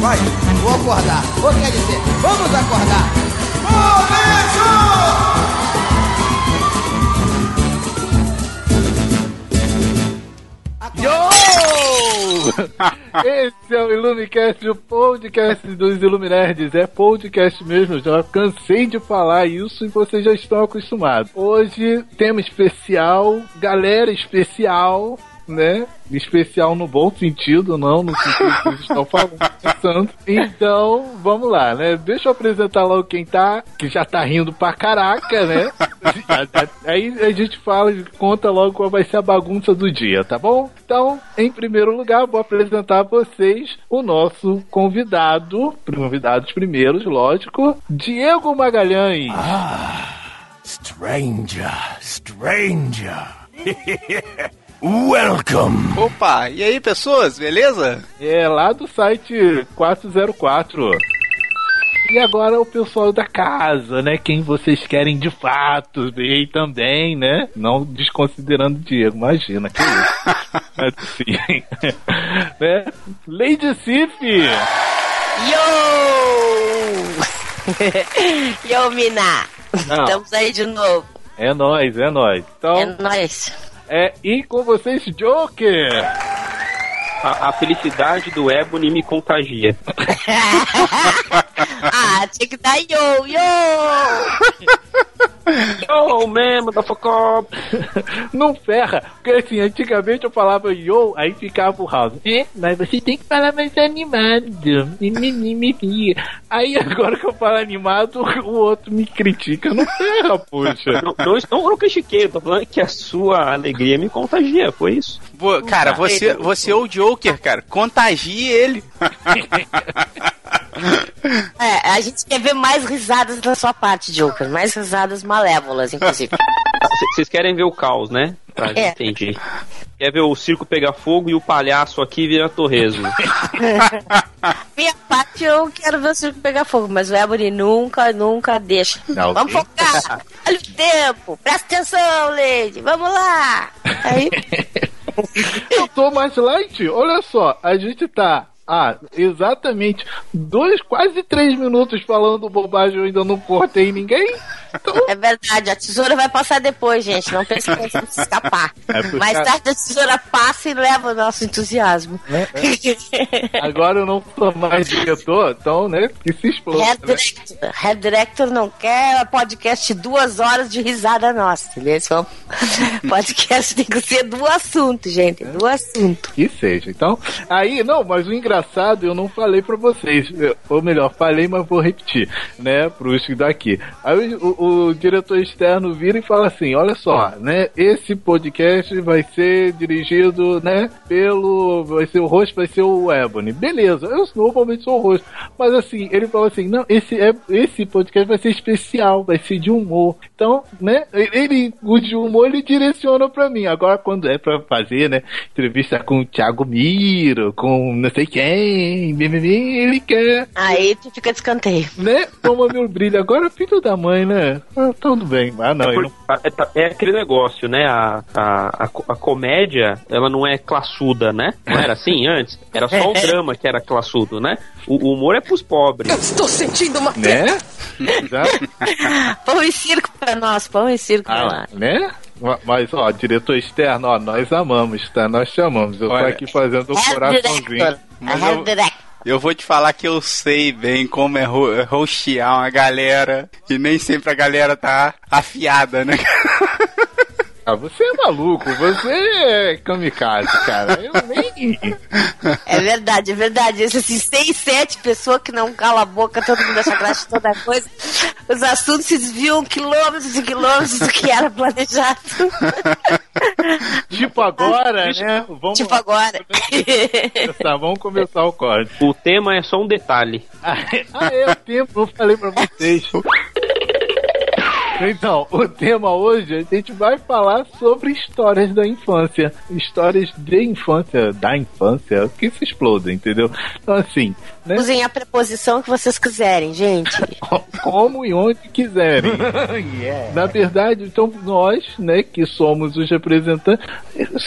Vai. Vou acordar. Ou quer dizer, vamos acordar. Começou! Yo! Esse é o Ilumicast, o podcast dos Iluminerds. É podcast mesmo, já cansei de falar isso e vocês já estão acostumados. Hoje, tema especial, galera especial, né? Especial no bom sentido, não no sentido que vocês estão falando. pensando. Então, vamos lá, né? Deixa eu apresentar logo quem tá, que já tá rindo pra caraca, né? Aí a gente fala e conta logo qual vai ser a bagunça do dia, tá bom? Então, em primeiro lugar, vou apresentar a vocês o nosso convidado, convidados primeiros, lógico, Diego Magalhães. Stranger, stranger. Welcome. Opa, e aí pessoas, beleza? É lá do site 404. E agora o pessoal da casa, né? Quem vocês querem de fato ver também, né? Não desconsiderando o Diego, imagina que isso. Mas sim. né? Lady Sif! Yo! Yo, Mina! Não. Estamos aí de novo. É nóis, é nóis. É Então, nóis. É, e com vocês, Joker! A, a felicidade do Ebony me contagia. ah, tinha que dar yo, yo! Oh, man, motherfucker! Não ferra, porque assim, antigamente eu falava yo, aí ficava o House. É, mas você tem que falar mais animado. Aí agora que eu falo animado, o outro me critica. Não ferra, poxa. Não, não, não, não critiquei, eu tô falando que a sua alegria me contagia, foi isso. Vo- cara, você, você é o Joker, cara. Contagie ele. É, a gente quer ver mais risadas da sua parte, Joker. Mais risadas malévolas, inclusive. Vocês querem ver o caos, né? Tá, É. entendi. Quer ver o circo pegar fogo e o palhaço aqui vira torresmo. Minha parte eu quero ver o circo pegar fogo, mas o Ebony nunca, nunca deixa. Não, Vamos sim. focar! Olha o tempo! Presta atenção, Lady! Vamos lá! Aí, Eu tô mais light, olha só, a gente tá. Ah, exatamente dois, quase três minutos falando bobagem, eu ainda não cortei ninguém. É verdade, a tesoura vai passar depois, gente. Não pense que vai escapar. É Mais tarde a tesoura passa e leva o nosso entusiasmo. agora eu não sou mais diretor, então, né, que se exploda. Head né? Director. Head Director não quer podcast duas horas de risada nossa, entendeu? É podcast tem que ser do assunto, gente. Do assunto. Que seja. Então, aí, não, mas o engraçado eu não falei pra vocês. Ou melhor, falei, mas vou repetir, né, pros daqui. Aí o, o- o diretor externo vira e fala assim: olha só, né, esse podcast vai ser dirigido, né, pelo. Vai ser o host, vai ser o Ebony. Beleza, eu normalmente sou o host. Mas assim, ele falou assim: não, esse, é, esse podcast vai ser especial, vai ser de humor. Então, né, ele, o de humor ele direciona pra mim. Agora, quando é pra fazer, né, entrevista com o Thiago Miro, com não sei quem, ele quer, Aí tu fica de escanteio. né, toma meu brilho. Agora, filho da mãe, né, ah, tudo bem. Ah, não, ele não É, tá- é aquele negócio, né? A, a, a, co- a comédia, ela não é classuda, né? Não era assim antes? Era só o drama que era classudo, né? O, o humor é pros pobres. Estou sentindo uma né? Pão e circo pra nós, pão e circo pra Ah, lá. né? Ma- Mas, ó, diretor externo, ó, nós amamos, tá? Nós chamamos. Eu tô Olha, aqui fazendo o Head coraçãozinho. Director. Mas eu-. Eu vou te falar que eu sei bem como é ro é uma galera e nem sempre a galera tá afiada, né? Ah, você é maluco, você é kamikaze, cara. Eu nem É verdade, é verdade. Esses assim, seis, sete pessoas que não cala a boca, todo mundo acha graça de toda coisa. Os assuntos se desviam quilômetros e quilômetros do que era planejado. Tipo agora, né? Vamos tipo lá. agora. Começar, vamos começar o código. O tema é só um detalhe. Ah, é o tempo, eu falei pra vocês. Então, o tema hoje a gente vai falar sobre histórias da infância. Histórias de infância, da infância, que se explodem, entendeu? Então, assim, né? Usem a preposição que vocês quiserem, gente. Como e onde quiserem. Na verdade, então, nós, né, que somos os representantes,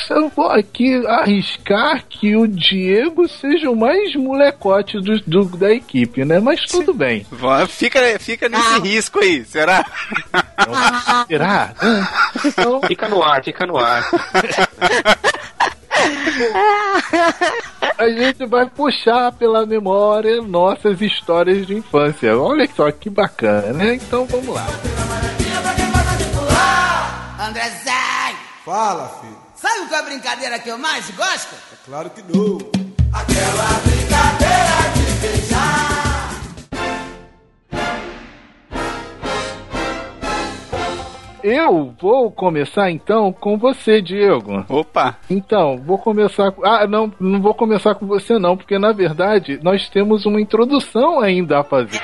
eu vou aqui arriscar que o Diego seja o mais molecote do, do- da equipe, né? Mas tudo bem. Vá, Fica, fica nesse Ah. risco aí, será? Será? Então, Fica no ar, fica no ar. A gente vai puxar pela memória nossas histórias de infância. Olha só que bacana, né? Então vamos lá. André sai! Fala, filho. Sabe qual é a brincadeira que eu mais gosto? É claro que não. Eu vou começar então com você, Diego. Opa, Então, vou começar com. Ah, não, não vou começar com você, não, porque na verdade nós temos uma introdução ainda a fazer.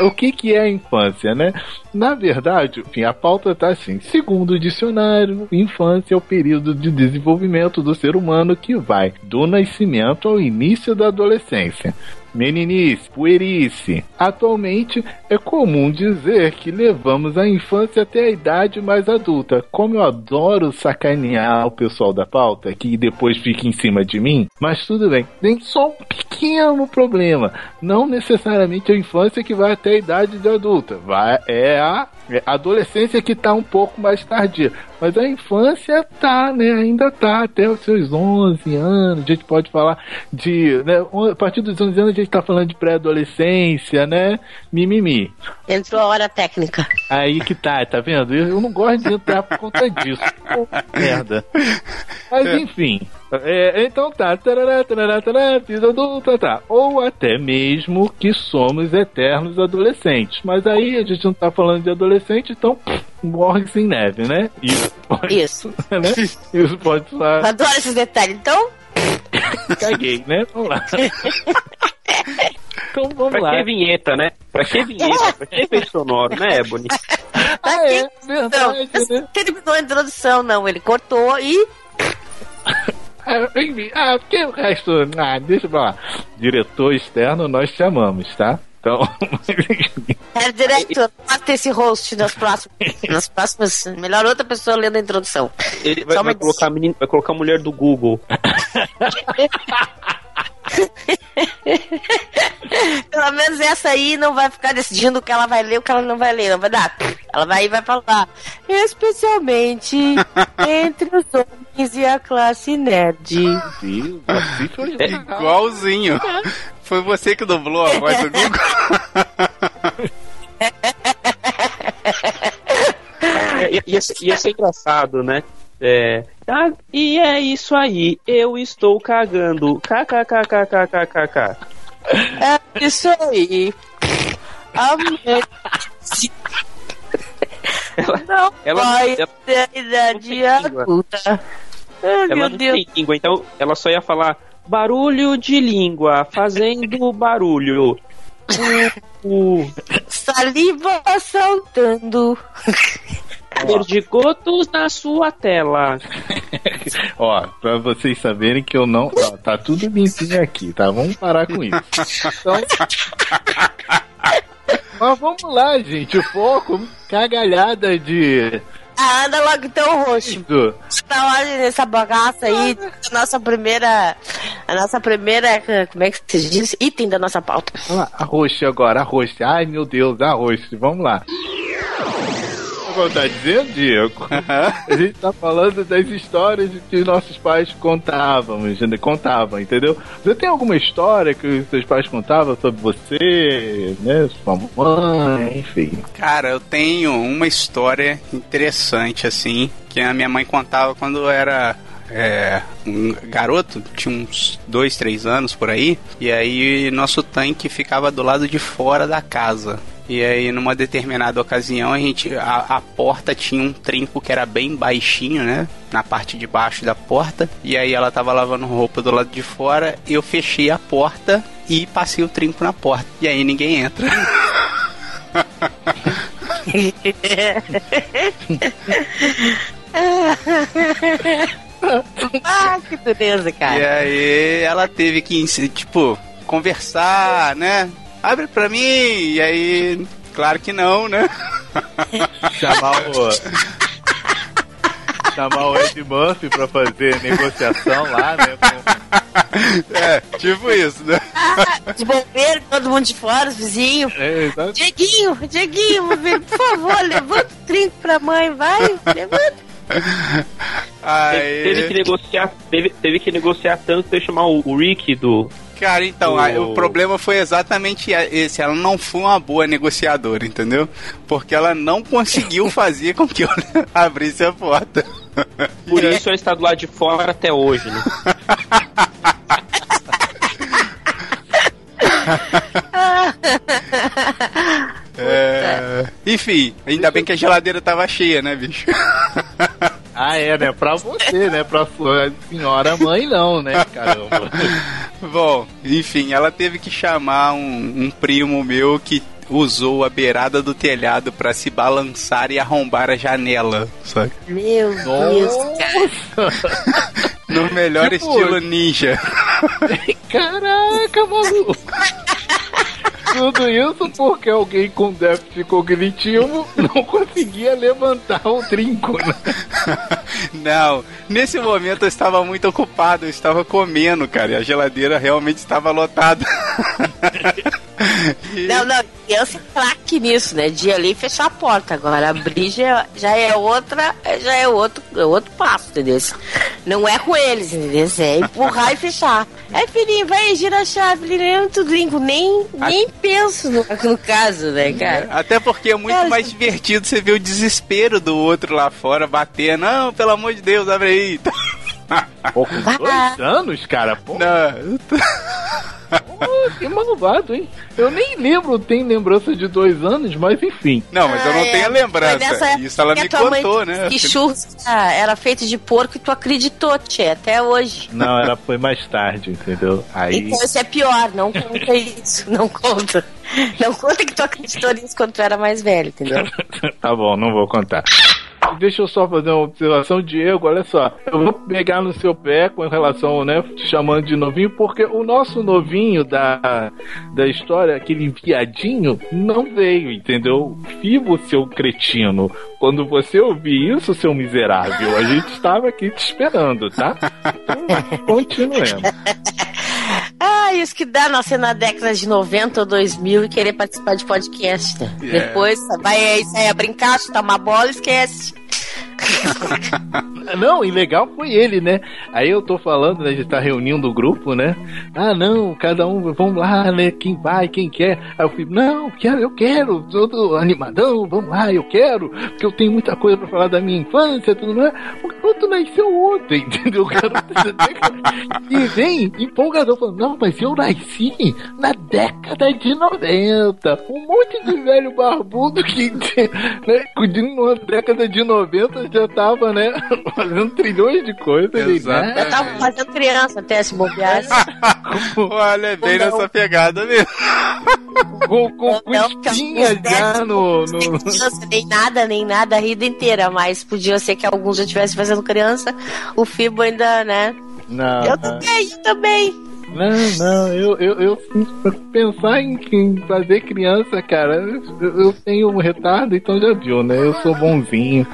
O que, que é a infância, né? Na verdade, enfim, a pauta tá assim: segundo o dicionário, infância é o período de desenvolvimento do ser humano que vai do nascimento ao início da adolescência. Meninice, puerice. Atualmente é comum dizer que levamos a infância até a idade mais adulta. Como eu adoro sacanear o pessoal da pauta, que depois fica em cima de mim, mas tudo bem. Tem só um pequeno problema. Não necessariamente a infância que vai até a idade de adulta. Vai, é a é adolescência que tá um pouco mais tardia. Mas a infância tá, né? Ainda tá até os seus 11 anos. A gente pode falar de. Né, a partir dos 11 anos a gente tá falando de pré-adolescência, né? Mimimi. Entrou a hora técnica. Aí que tá, tá vendo? Eu, eu não gosto de entrar por conta disso. Pô, merda. Mas enfim. É, então tá, tarará, tarará, tarará, vida adulta, tá. Ou até mesmo que somos eternos adolescentes. Mas aí a gente não tá falando de adolescente, então pff, morre sem neve, né? Isso pode, Isso. né? Isso pode soar. Adoro esses detalhes. Então, Caguei, né? Vamos lá. Então vamos Pra lá. que vinheta, né? Pra que vinheta? Pra que efeito sonoro, né, Ebony? Ah, é, não, verdade, né? não terminou a introdução, não. Ele cortou e. Ah, enfim, ah, porque o resto. Ah, deixa pra lá. Diretor externo, nós chamamos, tá? Então. Herr Director, mata esse host nas próximas. Nas próximas. Melhor outra pessoa lendo a introdução. Ele vai, vai colocar a menina, vai colocar a mulher do Google. Pelo menos essa aí não vai ficar decidindo o que ela vai ler e o que ela não vai ler. Não vai dar. Ela vai vai falar. Especialmente entre os homens e a classe nerd. Deus, assim foi é igualzinho. Foi você que dublou a voz do Google? É, ia, ia ser, ia ser engraçado, né? É, ah, e é isso aí, eu estou cagando. KKKKKKK. É isso aí. A mulher não ela- vai ela- ter idade adulta. Ai, Ela meu não Deus. tem língua, então ela só ia falar barulho de língua, fazendo barulho. Saliva saltando. Perdigotos na sua tela. Ó, pra vocês saberem que eu não. ó, tá tudo limpinho aqui, tá? Vamos parar com isso. Então. Mas vamos lá, gente. O foco, cagalhada de. Ah, anda logo então, roxo. Tá hora nessa bagaça aí. A nossa primeira. A nossa primeira. Como é que se diz? Item da nossa pauta. Lá, arroz agora, arroz. Ai meu Deus, arroz. Vamos lá. Como tá dizendo, Diego? A gente tá falando das histórias que nossos pais contávamos, né? contavam, entendeu? Você tem alguma história que os seus pais contavam sobre você, né? Sua mãe, enfim. Cara, eu tenho uma história interessante, assim, que a minha mãe contava quando eu era, é, um garoto, tinha uns dois, três anos por aí, e aí nosso tanque ficava do lado de fora da casa. E aí, numa determinada ocasião, a gente. A, a, porta tinha um trinco que era bem baixinho, né? Na parte de baixo da porta. E aí ela tava lavando roupa do lado de fora. Eu fechei a porta e passei o trinco na porta. E aí ninguém entra. ah, que dureza, cara. E aí ela teve que, tipo, conversar, né? Abre pra mim, e aí, claro que não, né? Chamar o. Chamar o Ed Murphy pra fazer negociação lá, né? Com... É, tipo isso, né? Ah, de bombeiro, todo mundo de fora, os vizinhos. É, exato. Dieguinho, Dieguinho, por favor, levanta o trinco pra mãe, vai, levanta. Aí... Teve que negociar, teve, teve que negociar tanto que chamar o, o Rick do. Cara, então, O- o problema foi exatamente esse. Ela não foi uma boa negociadora, entendeu? Porque ela não conseguiu fazer com que eu abrisse a porta. Por isso ela está do lado de fora até hoje, né? É... Enfim, ainda bem que a geladeira tava cheia, né, bicho? Ah, é, né? Pra você, né? Pra senhora mãe, não, né? Caramba. Bom, enfim, ela teve que chamar um, um primo meu que usou a beirada do telhado pra se balançar e arrombar a janela, sabe? Meu Deus, cara. No melhor Tipo- estilo ninja. Caraca, maluco. Tudo isso porque alguém com déficit cognitivo não conseguia levantar o trinco, né? Não, nesse momento eu estava muito ocupado, eu estava comendo, cara, e a geladeira realmente estava lotada. Não, não, criança é craque nisso, né? De ali e fechar a porta. Agora, abrir já, já é outra, já é outro, é outro passo, entendeu? Não é com eles, entendeu? É empurrar e fechar. É, filhinho, vai, gira a chave, tudo limpo. Nem, nem penso no, no caso, né, cara? Até porque é muito Cara, mais divertido você ver o desespero do outro lá fora bater. Não, pelo amor de Deus, abre aí. Pô, com dois anos, cara? Pô, Não, que malvado, hein? Eu nem lembro, tenho lembrança de dois anos, mas enfim. não mas eu não Ah, é. tenho a lembrança. nessa Isso ela me contou, né? Que churros ah, era feito de porco e tu acreditou, tchê, até hoje. Não, ela foi mais tarde, entendeu? Aí. Então isso é pior, não conta isso, não conta. Não conta que tu acreditou nisso quando tu era mais velho, entendeu? tá bom, não vou contar. Deixa eu só fazer uma observação, Diego, olha só. Eu vou pegar no seu pé com relação, né, te chamando de novinho, porque o nosso novinho da, da história, aquele viadinho, não veio, entendeu? Fibo, seu cretino. Quando você ouvir isso, seu miserável, a gente estava aqui te esperando, tá? Então, continuemos. Ah, isso que dá nascer na década de 90 ou 2000 e querer participar de podcast, né? Yeah. Depois vai aí sair a brincar, chutar uma bola e esquece. Não, e legal foi ele, né? Aí eu tô falando, né? A gente tá reunindo o grupo, né? Ah, não, cada um, vamos lá, né? Quem vai, quem quer. Aí eu fui, não, quero, eu quero, todo animadão, vamos lá, eu quero, porque eu tenho muita coisa pra falar da minha infância, tudo mais. O garoto nasceu ontem, entendeu? O garoto e vem empolgador falando, não, mas eu nasci na década de 90. Um monte de velho barbudo que, né, na década de 90 já tava, né, fazendo trilhões de coisas. Ele, Exato. né, Eu tava fazendo criança até se bobear. Olha, é bem nessa pegada mesmo. com, com, com Não, espinha porque já no, Nem no... criança, nem nada, nem nada, a vida inteira. Mas podia ser que alguns já estivessem fazendo criança. O Fibo ainda, né? Não, Eu também, também. Não, não, eu, eu, eu pensar em, em fazer criança, cara, eu, eu tenho um retardo, então já viu, né? Eu sou bonzinho,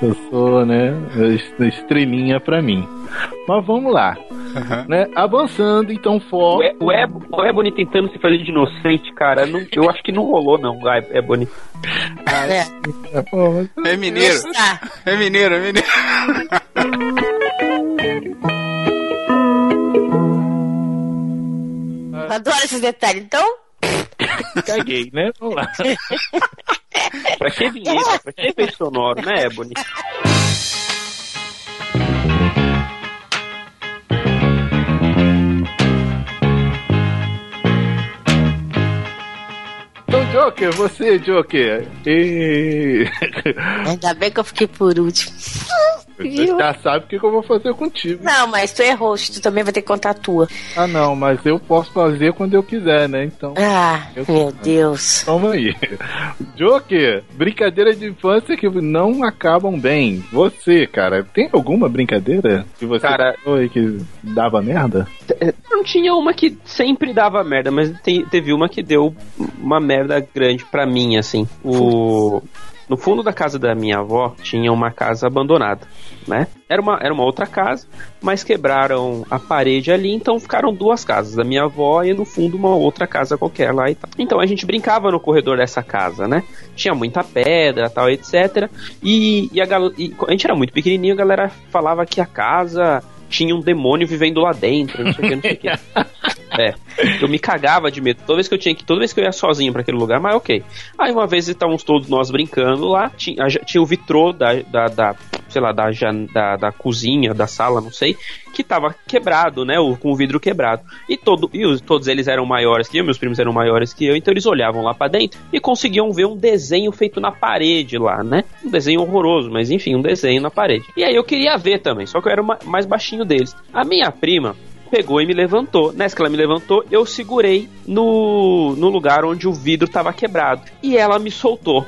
eu sou, né, est- estrelinha pra mim. Mas vamos lá, né? Avançando, então, O, foco. e, o, Eb- o Ebony tentando se fazer de inocente, cara, não- eu acho que não rolou, não, Eb- Ebony. É. Pô, mas- É mineiro. Tá. É mineiro, é mineiro. Eu adoro esses detalhes. Então. Caguei, né? Vamos lá. pra que vinheta? Pra que efeito sonoro, né, Ebony? Então, Joker, você, Joker. E... Ainda bem que eu fiquei por último. Você já sabe o que que eu vou fazer contigo. Não, mas tu é host, tu também vai ter que contar a tua. Ah, não, mas eu posso fazer quando eu quiser, né? Então, Ah, Eu- meu Deus. toma aí. Joker, brincadeira de infância que não acabam bem. Você, cara, tem alguma brincadeira que você Cara- foi que dava merda? Não tinha uma que sempre dava merda, mas te- teve uma que deu uma merda grande pra mim, assim. O... No fundo da casa da minha avó tinha uma casa abandonada, né? Era uma, era uma outra casa, mas quebraram a parede ali, então ficaram duas casas, da minha avó e no fundo uma outra casa qualquer lá e tal. Então a gente brincava no corredor dessa casa, né? Tinha muita pedra, tal, etc. E, e a, e a gente era muito pequenininho, a galera falava que a casa tinha um demônio vivendo lá dentro, não sei o que, não sei o que. É, eu me cagava de medo toda vez que eu tinha que, toda vez que eu ia sozinho pra aquele lugar, mas ok. Aí uma vez estávamos todos nós brincando lá, tinha, tinha o vitrô da, da, da, sei lá, da, da, da cozinha, da sala, não sei, que tava quebrado, né, o, com o vidro quebrado. E, todo, e os- todos eles eram maiores que eu, meus primos eram maiores que eu, então eles olhavam lá pra dentro e conseguiam ver um desenho feito na parede lá, né? Um desenho horroroso, mas enfim, um desenho na parede. E aí eu queria ver também, só que eu era mais baixinho deles. A minha prima pegou e me levantou. Nessa que ela me levantou, eu segurei no, no lugar onde o vidro tava quebrado. E ela me soltou.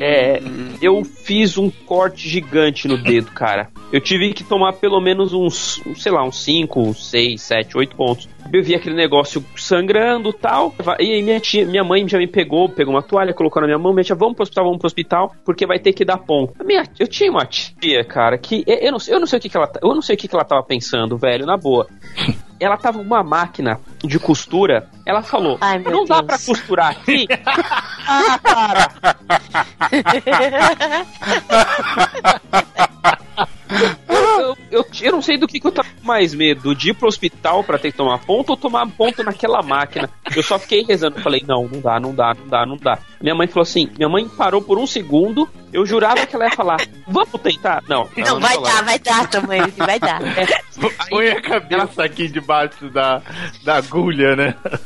É, eu fiz um corte gigante no dedo, cara. Eu tive que tomar pelo menos uns, sei lá, uns 5, 6, 7, 8 pontos. Eu vi aquele negócio sangrando e tal. E aí minha, tia, minha mãe já me pegou, pegou uma toalha, colocou na minha mão. Minha tia, vamos pro hospital, vamos pro hospital, porque vai ter que dar ponto. Minha, eu tinha uma tia, cara, que eu não, eu não sei o que, que ela, eu não sei o que, que ela tava pensando, velho, na boa. Ela tava com uma máquina de costura. Ela falou: Ai, Não dá Deus. pra costurar aqui? ah, cara. Eu, eu, eu, não sei do que, que eu tava com mais medo, de ir pro hospital pra ter que tomar ponto ou tomar ponto naquela máquina. Eu só fiquei rezando, falei, não, não dá, não dá, não dá, não dá. Minha mãe falou assim, minha mãe parou por um segundo, eu jurava que ela ia falar, vamos tentar? Não, Não, vai dar, vai dar, tamanho, vai dar. Põe a cabeça aqui debaixo da, da agulha, né?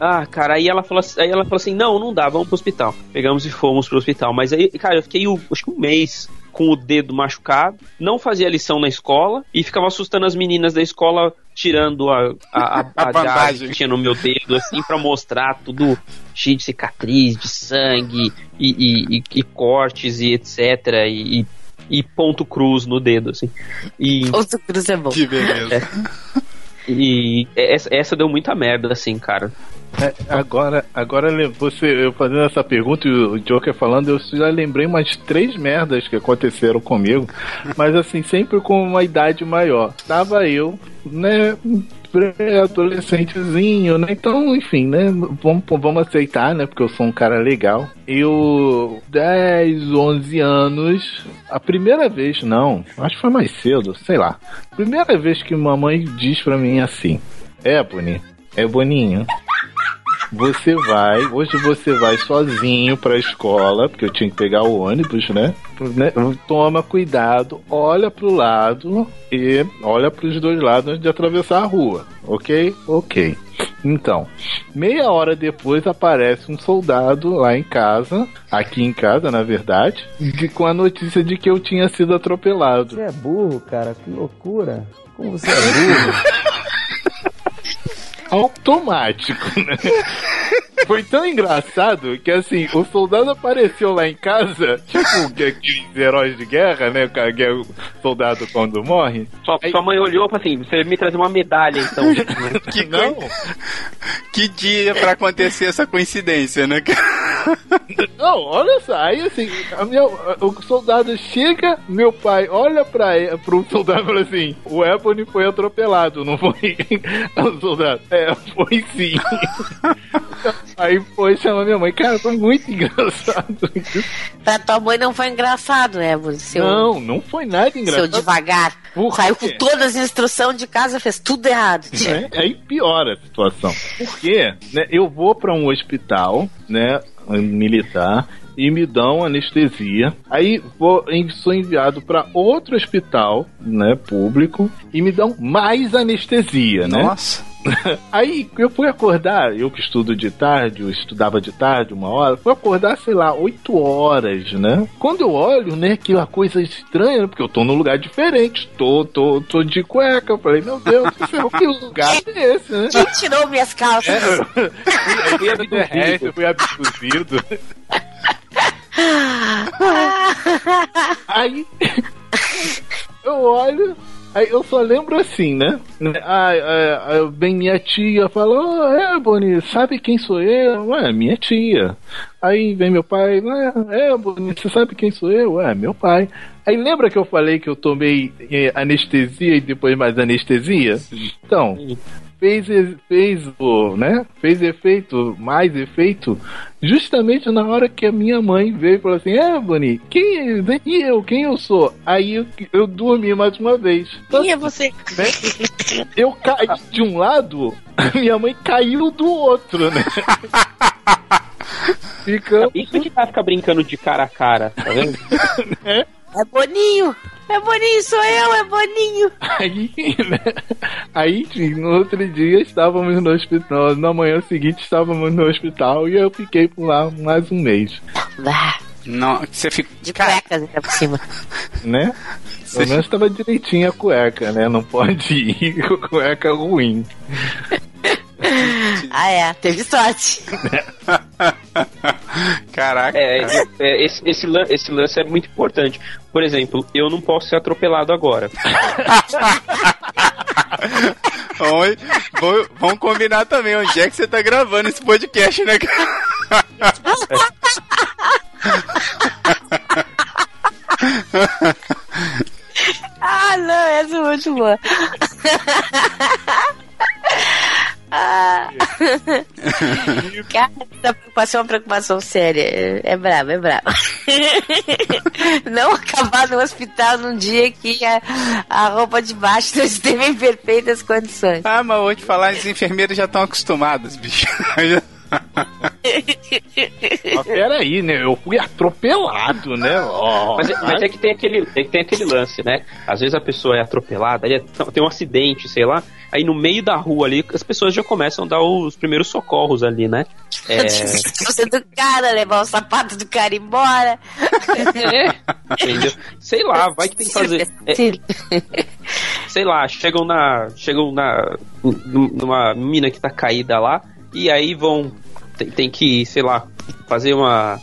Ah, cara, aí ela falou assim, aí ela falou assim, não, não dá, vamos pro hospital. Pegamos e fomos pro hospital. Mas aí, cara, eu fiquei acho que um mês com o dedo machucado, não fazia lição na escola e ficava assustando as meninas da escola, tirando a, a, a, A a bandagem. que tinha no meu dedo, assim, pra mostrar tudo cheio de cicatriz, de sangue e, e, e- e cortes e etc. E, e- ponto cruz no dedo, assim. E, Outro cruz é bom. Que beleza. e essa, essa deu muita merda, assim, cara. É, agora, agora você, eu fazendo essa pergunta e o Joker falando, eu já lembrei umas três merdas que aconteceram comigo, mas assim, sempre com uma idade maior. Tava eu, né, pré-adolescentezinho, né? Então, enfim, né? Vamos, vamos aceitar, né? Porque eu sou um cara legal. Eu, 10, 11 anos, a primeira vez, não, acho que foi mais cedo, sei lá. Primeira vez que mamãe diz pra mim assim: Ebony, é Boninho. Você vai, hoje você vai sozinho pra escola, porque eu tinha que pegar o ônibus, né? Né? Toma cuidado, olha pro lado e olha pros dois lados antes de atravessar a rua, ok? Ok. Então, meia hora depois aparece um soldado lá em casa, aqui em casa, na verdade, de- com a notícia de que eu tinha sido atropelado. Você é burro, cara, que loucura. Como você é burro? automático, né? Foi tão engraçado que assim, o soldado apareceu lá em casa, tipo que- aqueles heróis de guerra, né? O cara que é o soldado quando morre. Sua, sua mãe olhou e falou assim: você me trazer uma medalha, então. Que, Não, que dia pra acontecer essa coincidência, né? não, olha só, aí assim, a minha- o soldado chega, meu pai olha pra ele, pro soldado e fala assim: o Ebony foi atropelado, não foi? o soldado, é, foi sim. Aí foi chamar minha mãe, cara, foi muito engraçado. Pra tua mãe não foi engraçado, né, seu, Não, não foi nada seu engraçado. devagar. Por Saiu quê? com todas as instruções de casa, fez tudo errado. tia. né? Aí piora a situação. Porque né, eu vou para um hospital, né, militar, e me dão anestesia. Aí vou, sou enviado para outro hospital, né, público, e me dão mais anestesia, né? Nossa. Aí eu fui acordar, eu que estudo de tarde, eu estudava de tarde, uma hora, fui acordar, sei lá, 8 horas, né? Quando eu olho, né, aquela coisa estranha, porque eu tô num lugar diferente, tô, tô, tô de cueca. Eu falei, meu Deus do céu, que lugar é esse, né? Quem tirou minhas calças? É, eu eu fui abduzido. Aí eu olho, aí eu só lembro assim, né? Aí, vem minha tia falou, oh, é, Boni, sabe quem sou eu? Ué, minha tia. Aí vem meu pai, é, Boni, você sabe quem sou eu? Ué, meu pai. Aí lembra que eu falei que eu tomei eh, anestesia e depois mais anestesia? Então, fez, fez o, né? Fez efeito, mais efeito, justamente na hora que a minha mãe veio e falou assim: É, Boni, quem é? E eu? Quem eu sou? Aí eu, eu dormi mais uma vez. Quem é você? Né? Eu caí de um lado, a minha mãe caiu do outro, né? Fica. Isso que vai ficar brincando de cara a cara, tá vendo? é. É Boninho! É Boninho, sou eu, é Boninho! Aí, né? Aí, no outro dia, estávamos no hospital. Na manhã seguinte, estávamos no hospital e eu fiquei por lá mais um mês. Não, você fica. De cuecas ainda por cima. Né? Pelo menos estava direitinho a cueca, né? Não pode ir com cueca ruim. ah, é, teve sorte. Caraca. É, é, esse, esse, lan esse lance é muito importante. Por exemplo, eu não posso ser atropelado agora. Oi, vamos combinar também onde é que você tá gravando esse podcast, né? ah, não, essa é muito boa. Ah. Cara, essa preocupação é uma preocupação séria. É, é brabo, é brabo. Não acabar no hospital num dia que a, a roupa de baixo não esteve em perfeitas condições. Ah, mas vou te falar, os enfermeiros já estão acostumados, bicho. Mas peraí, né? Eu fui atropelado, né? Oh, mas, é, mas, é que tem aquele, é que tem aquele lance, né? Às vezes a pessoa é atropelada, aí é, tem um acidente, sei lá, aí no meio da rua ali, as pessoas já começam a dar os primeiros socorros ali, né? É... Você do cara, levar o sapato do cara embora. Entendeu? Sei lá, vai que tem que fazer. É, sei lá, chegam na. Chegam na. numa mina que tá caída lá e aí vão. Tem, tem que, sei lá, fazer uma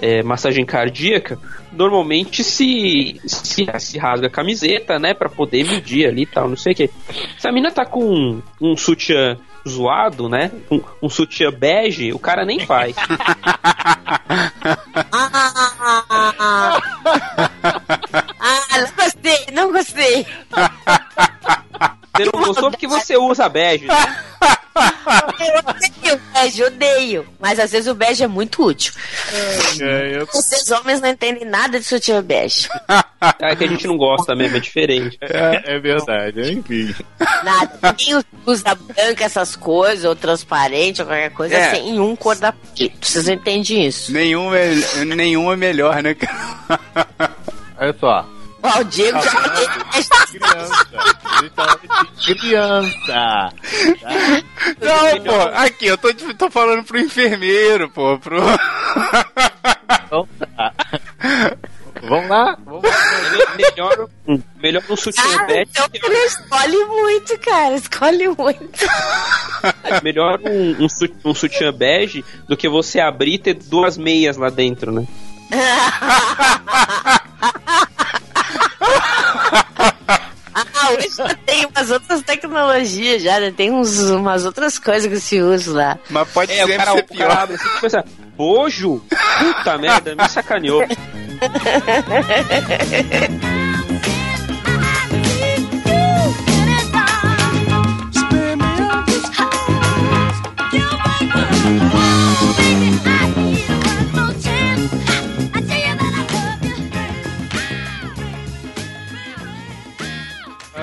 é, massagem cardíaca. Normalmente se, se, se rasga a camiseta, né? Pra poder medir ali e tal, não sei o que. Se a mina tá com um, um sutiã zoado, né? Um, um sutiã bege, o cara nem faz. ah, não gostei, não gostei. Você não gostou porque você usa bege, né? Eu odeio bege, odeio. Mas às vezes o bege é muito útil. É, eu... Vocês homens não entendem nada de sutiã bege. É que a gente não gosta mesmo, é diferente. É, é verdade, enfim. Nada. Ninguém usa branca, essas coisas, ou transparente, ou qualquer coisa, é. sem um cor da. Vocês não entendem isso. Nenhum é, nenhum é melhor, né? Olha só. Ó, o Diego já criança. criança. Não, pô, aqui, eu tô, tô falando pro enfermeiro, pô, pro. Então tá. Vamos lá? Vamos lá. Melhor, melhor um sutiã ah, bege. Então ele escolhe muito, cara. Escolhe muito. melhor um, um, um sutiã bege do que você abrir e ter duas meias lá dentro, né? Ah, hoje já tem umas outras tecnologias, já, né? Tem uns, umas outras coisas que se usa lá. Mas pode é, ser o cara, ser o pior. Cara assim, pensa, bojo? Puta merda, me sacaneou.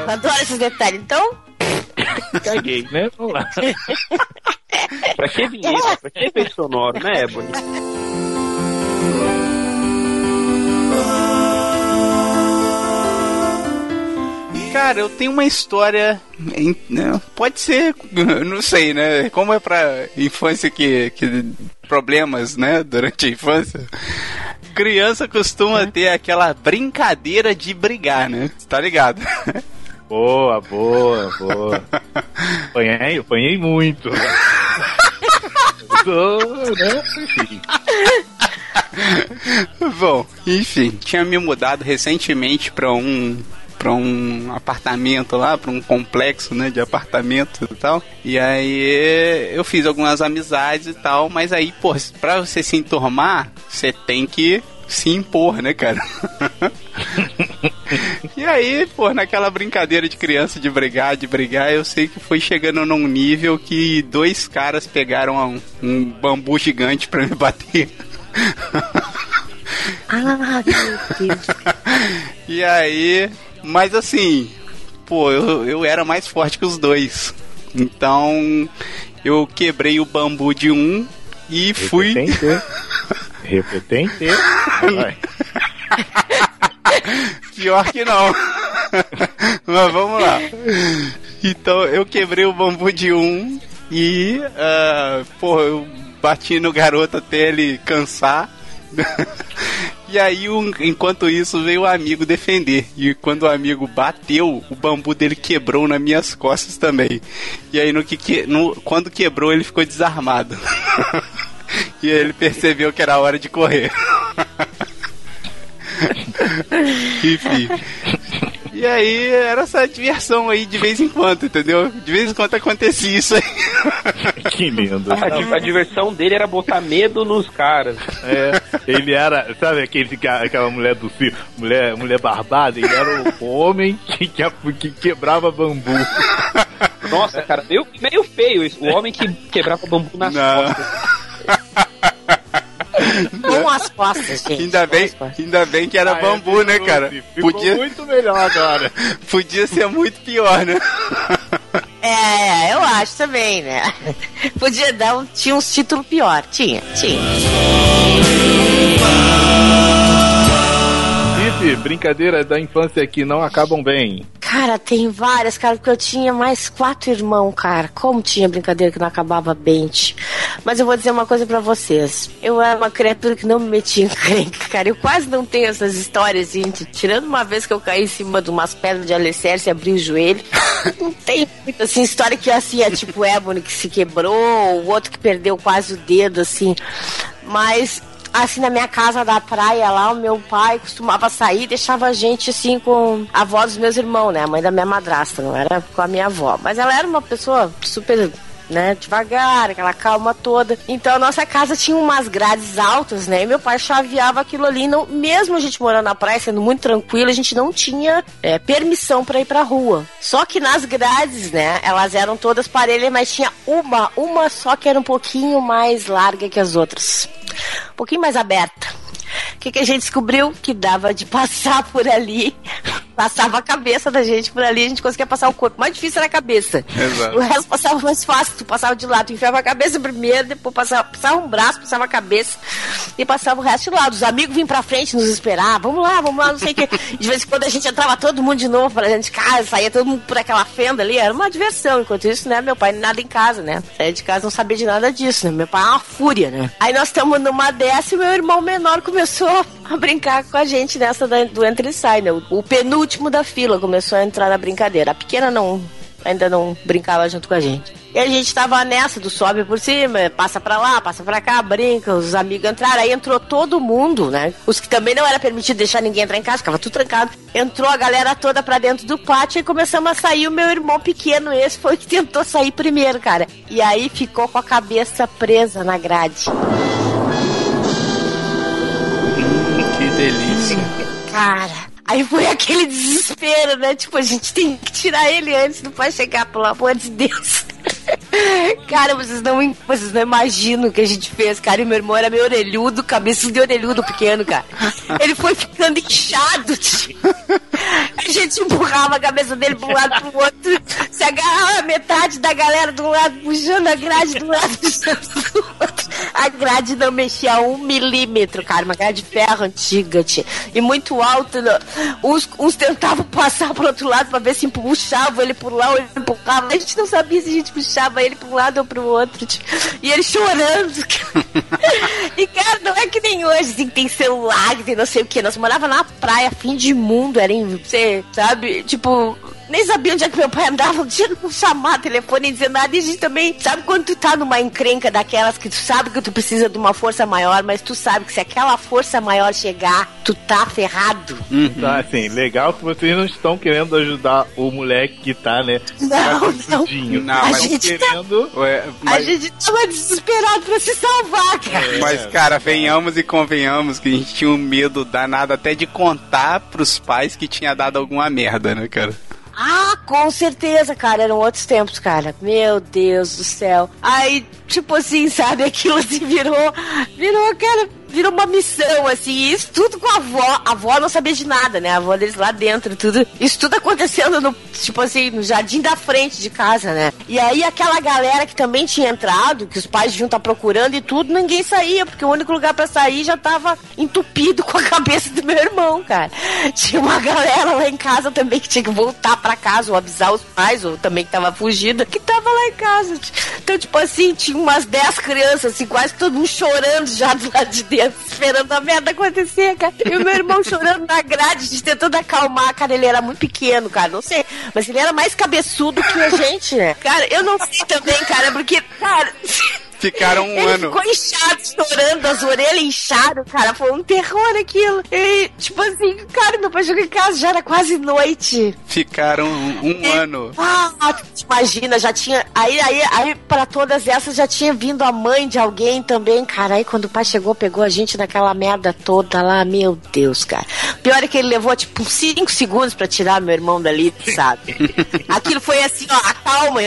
Adoro esses detalhes. Então, Caguei, né? Vamos lá. pra que vinheta? Pra que efeito sonoro, né, Ebony? Cara, eu tenho uma história. né, Pode ser, não sei, né? Como é pra infância que, que problemas, né? Durante a infância. Criança costuma ter aquela brincadeira de brigar, né? Tá ligado? Boa, boa, boa. Apanhei, apanhei muito. Né? Enfim. Bom, enfim, tinha me mudado recentemente pra um para um apartamento lá, pra um complexo, né, de apartamento e tal. E aí eu fiz algumas amizades e tal, mas aí, pô, pra você se enturmar, você tem que se impor, né, cara? e aí, pô, naquela brincadeira de criança de brigar, de brigar, eu sei que foi chegando num nível que dois caras pegaram um, um bambu gigante pra me bater. Ah, meu Deus. E aí, mas assim, pô, eu, eu era mais forte que os dois. Então, eu quebrei o bambu de um e fui. Repetente. Repetente. Pior que não. Mas vamos lá. Então, eu quebrei o bambu de um e, ah, pô, eu bati no garoto até ele cansar. E aí, um- enquanto isso, veio o amigo defender. E quando o amigo bateu, o bambu dele quebrou nas minhas costas também. E aí, no que, que- no, quando quebrou, ele ficou desarmado. e ele percebeu que era hora de correr. Enfim. E aí, era essa diversão aí de vez em quando, entendeu? De vez em quando acontecia isso aí. Que lindo. A, a diversão dele era botar medo nos caras. É, ele era, sabe aquele, aquela mulher do circo, mulher, mulher barbada? Ele era o homem que, que, que quebrava bambu. Nossa, cara, meio, meio feio isso. O homem que quebrava bambu nas Não. costas. Com as costas, gente. Ainda bem, ainda bem que era Ah, bambu, é né, cara? Ficou Podia, muito melhor agora. podia ser muito pior, né? É, eu acho também, né? Podia dar um. Tinha uns títulos pior. Tinha, tinha. Brincadeiras da infância que não acabam bem. Cara, tem várias, cara, porque eu tinha mais quatro irmãos, cara. Como tinha brincadeira que não acabava bem. Mas eu vou dizer uma coisa pra vocês. Eu era uma criatura que não me metia em encrenca, cara. Eu quase não tenho essas histórias, gente. Tirando uma vez que eu caí em cima de umas pedras de alicerce e abri o joelho. Não tem muita, assim, história que, assim, é tipo Ebony que se quebrou, o outro que perdeu quase o dedo, assim. Mas assim, na minha casa da praia lá, o meu pai costumava sair e deixava a gente, assim, com a avó dos meus irmãos, né? A mãe da minha madrasta, não era com a minha avó. Mas ela era uma pessoa super. Né, devagar, aquela calma toda. Então a nossa casa tinha umas grades altas, né? E meu pai chaveava aquilo ali. Não, mesmo a gente morando na praia, sendo muito tranquilo, a gente não tinha é, permissão para ir pra rua. Só que nas grades, né? Elas eram todas parelhas, mas tinha uma, uma só que era um pouquinho mais larga que as outras. Um pouquinho mais aberta. O que, que a gente descobriu? Que dava de passar por ali. Passava a cabeça da gente por ali, a gente conseguia passar o corpo. O mais difícil era a cabeça. Exato. O resto passava mais fácil. Tu passava de lado, tu enfiava a cabeça primeiro, depois passava, passava um braço, passava a cabeça e passava o resto de lado. Os amigos vinham pra frente nos esperar. Vamos lá, vamos lá, não sei o que. De vez em quando a gente entrava todo mundo de novo pra dentro de casa, saía todo mundo por aquela fenda ali. Era uma diversão. Enquanto isso, né, meu pai nada em casa, né? Saía de casa não sabia de nada disso, né? Meu pai é uma fúria, né? Aí nós estamos numa dessa e meu irmão menor começou a brincar com a gente nessa da- do entra e sai, né? O, o penúltimo da fila começou a entrar na brincadeira. A pequena não ainda não brincava junto com a gente. E a gente tava nessa do sobe por cima, passa pra lá, passa pra cá, brinca, os amigos entraram, aí entrou todo mundo, né? Os que também não era permitido deixar ninguém entrar em casa, ficava tudo trancado. Entrou a galera toda pra dentro do pátio e começamos a sair. O meu irmão pequeno, esse foi o que tentou sair primeiro, cara. E aí ficou com a cabeça presa na grade. Delícia. Cara, aí foi aquele desespero, né? Tipo, a gente tem que tirar ele antes do pai chegar, pelo amor de Deus. Cara, vocês não, vocês não imaginam o que a gente fez, cara. E meu irmão era meio orelhudo, cabeça de orelhudo pequeno, cara. Ele foi ficando inchado, tio. A gente empurrava a cabeça dele pra um lado pro outro. Se agarrava metade da galera do lado, puxando a grade do lado, puxando do outro. A grade não mexia um milímetro, cara. Uma grade de ferro antiga, tio. E muito alta. né? Uns, uns tentavam passar pro outro lado pra ver se puxavam ele por lá ou ele empurrava. A gente não sabia se a gente puxava ele pra um lado ou pro outro. tio. E ele chorando. E, cara, não é que nem hoje, assim, tem celular, tem não sei o que. Nós morava na praia, fim de mundo, era em, você, sabe? Tipo, nem sabia onde é que meu pai andava, não tinha como chamar telefone, nem dizer nada. E a gente também, sabe quando tu tá numa encrenca daquelas que tu sabe que tu precisa de uma força maior, mas tu sabe que se aquela força maior chegar, tu tá ferrado. Tá, assim, legal que vocês não estão querendo ajudar o moleque que tá, né? Não, não. Tadinho. Não, A mas- gente tá- querendo. Ué, A mas, gente tava desesperado pra se salvar, cara. mas, cara, venhamos e convenhamos que a gente tinha um medo danado até de contar pros pais que tinha dado alguma merda, né, cara? Ah, com certeza, cara. Eram outros tempos, cara. Meu Deus do céu. Aí, tipo assim, sabe? Aquilo assim virou. Virou, cara. Virou uma missão, assim. Isso tudo com a avó. A avó não sabia de nada, né? A avó deles lá dentro, tudo. Isso tudo acontecendo no, tipo assim, no jardim da frente de casa, né? E aí aquela galera que também tinha entrado, que os pais deviam estar procurando e tudo, ninguém saía, porque o único lugar pra sair já tava entupido com a cabeça do meu irmão, cara. Tinha uma galera lá em casa também que tinha que voltar pra casa, ou avisar os pais, ou também que tava fugida, que tava lá em casa. Então, tipo assim, tinha umas 10 crianças, assim, quase todo mundo chorando já do lado de dentro, esperando a merda acontecer, cara. E o meu irmão chorando na grade, a gente tentando acalmar, cara, ele era muito pequeno, cara, não sei, mas ele era mais cabeçudo que a gente, né? Cara, eu não sei também, cara, porque, cara. Ficaram um Ele ano. ficou inchado, chorando, as orelhas inchadas, cara. Foi um terror aquilo. E, tipo assim, cara, meu pai chegou em casa, já era quase noite. Ficaram um, um ano. Ah, imagina, já tinha. Aí, aí, aí, pra todas essas já tinha vindo a mãe de alguém também, cara. Aí quando o pai chegou, pegou a gente naquela merda toda lá, meu Deus, cara. Pior é que ele levou, tipo, 5 segundos pra tirar meu irmão dali, sabe? Aquilo foi assim, ó, a calma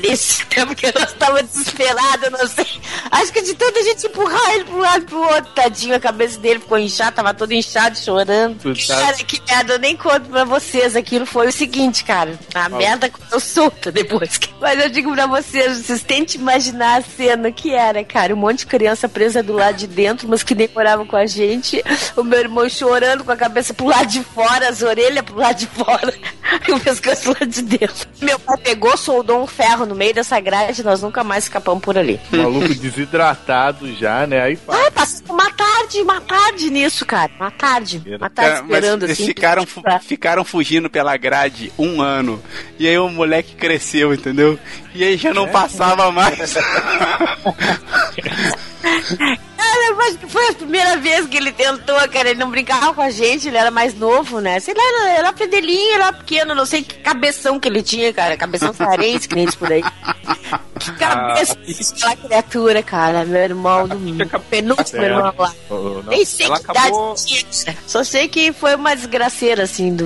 desse tempo que nós tava desesperado, não sei. Acho que de tanta gente empurrar ele pro lado e pro outro, tadinho, a cabeça dele ficou inchada, tava todo inchado, chorando. Cara, que merda, eu nem conto pra vocês. Aquilo foi o seguinte, cara. A merda eu solta depois. Mas eu digo pra vocês, vocês tentem imaginar a cena que era, cara. Um monte de criança presa do lado de dentro, mas que nem moravam com a gente. O meu irmão chorando com a cabeça pro lado de fora, as orelhas pro lado de fora e o pescoço lá de dentro. Meu pai pegou, soldou um ferro no meio dessa grade nós nunca mais escapamos por ali. O maluco desidratado já, né? Aí pá, Ai, passou uma tarde, uma tarde nisso, cara. Uma tarde. Uma tarde Cara, mas esperando eles assim. ficaram, fu- pra- ficaram fugindo pela grade um ano. E aí o moleque cresceu, entendeu? E aí já É? não passava mais. Cara, eu acho que foi a primeira vez que ele tentou, cara. Ele não brincava com a gente, ele era mais novo, né? Sei lá, ele era fedelinho, era pequeno, não sei que cabeção que ele tinha, cara. Cabeção cearense, que nem por aí. Que cabeça aquela criatura, cara. Meu irmão, do penúltimo É. irmão lá. não. Nem sei que idade acabou- tinha. Só sei que foi uma desgraceira, assim. Do...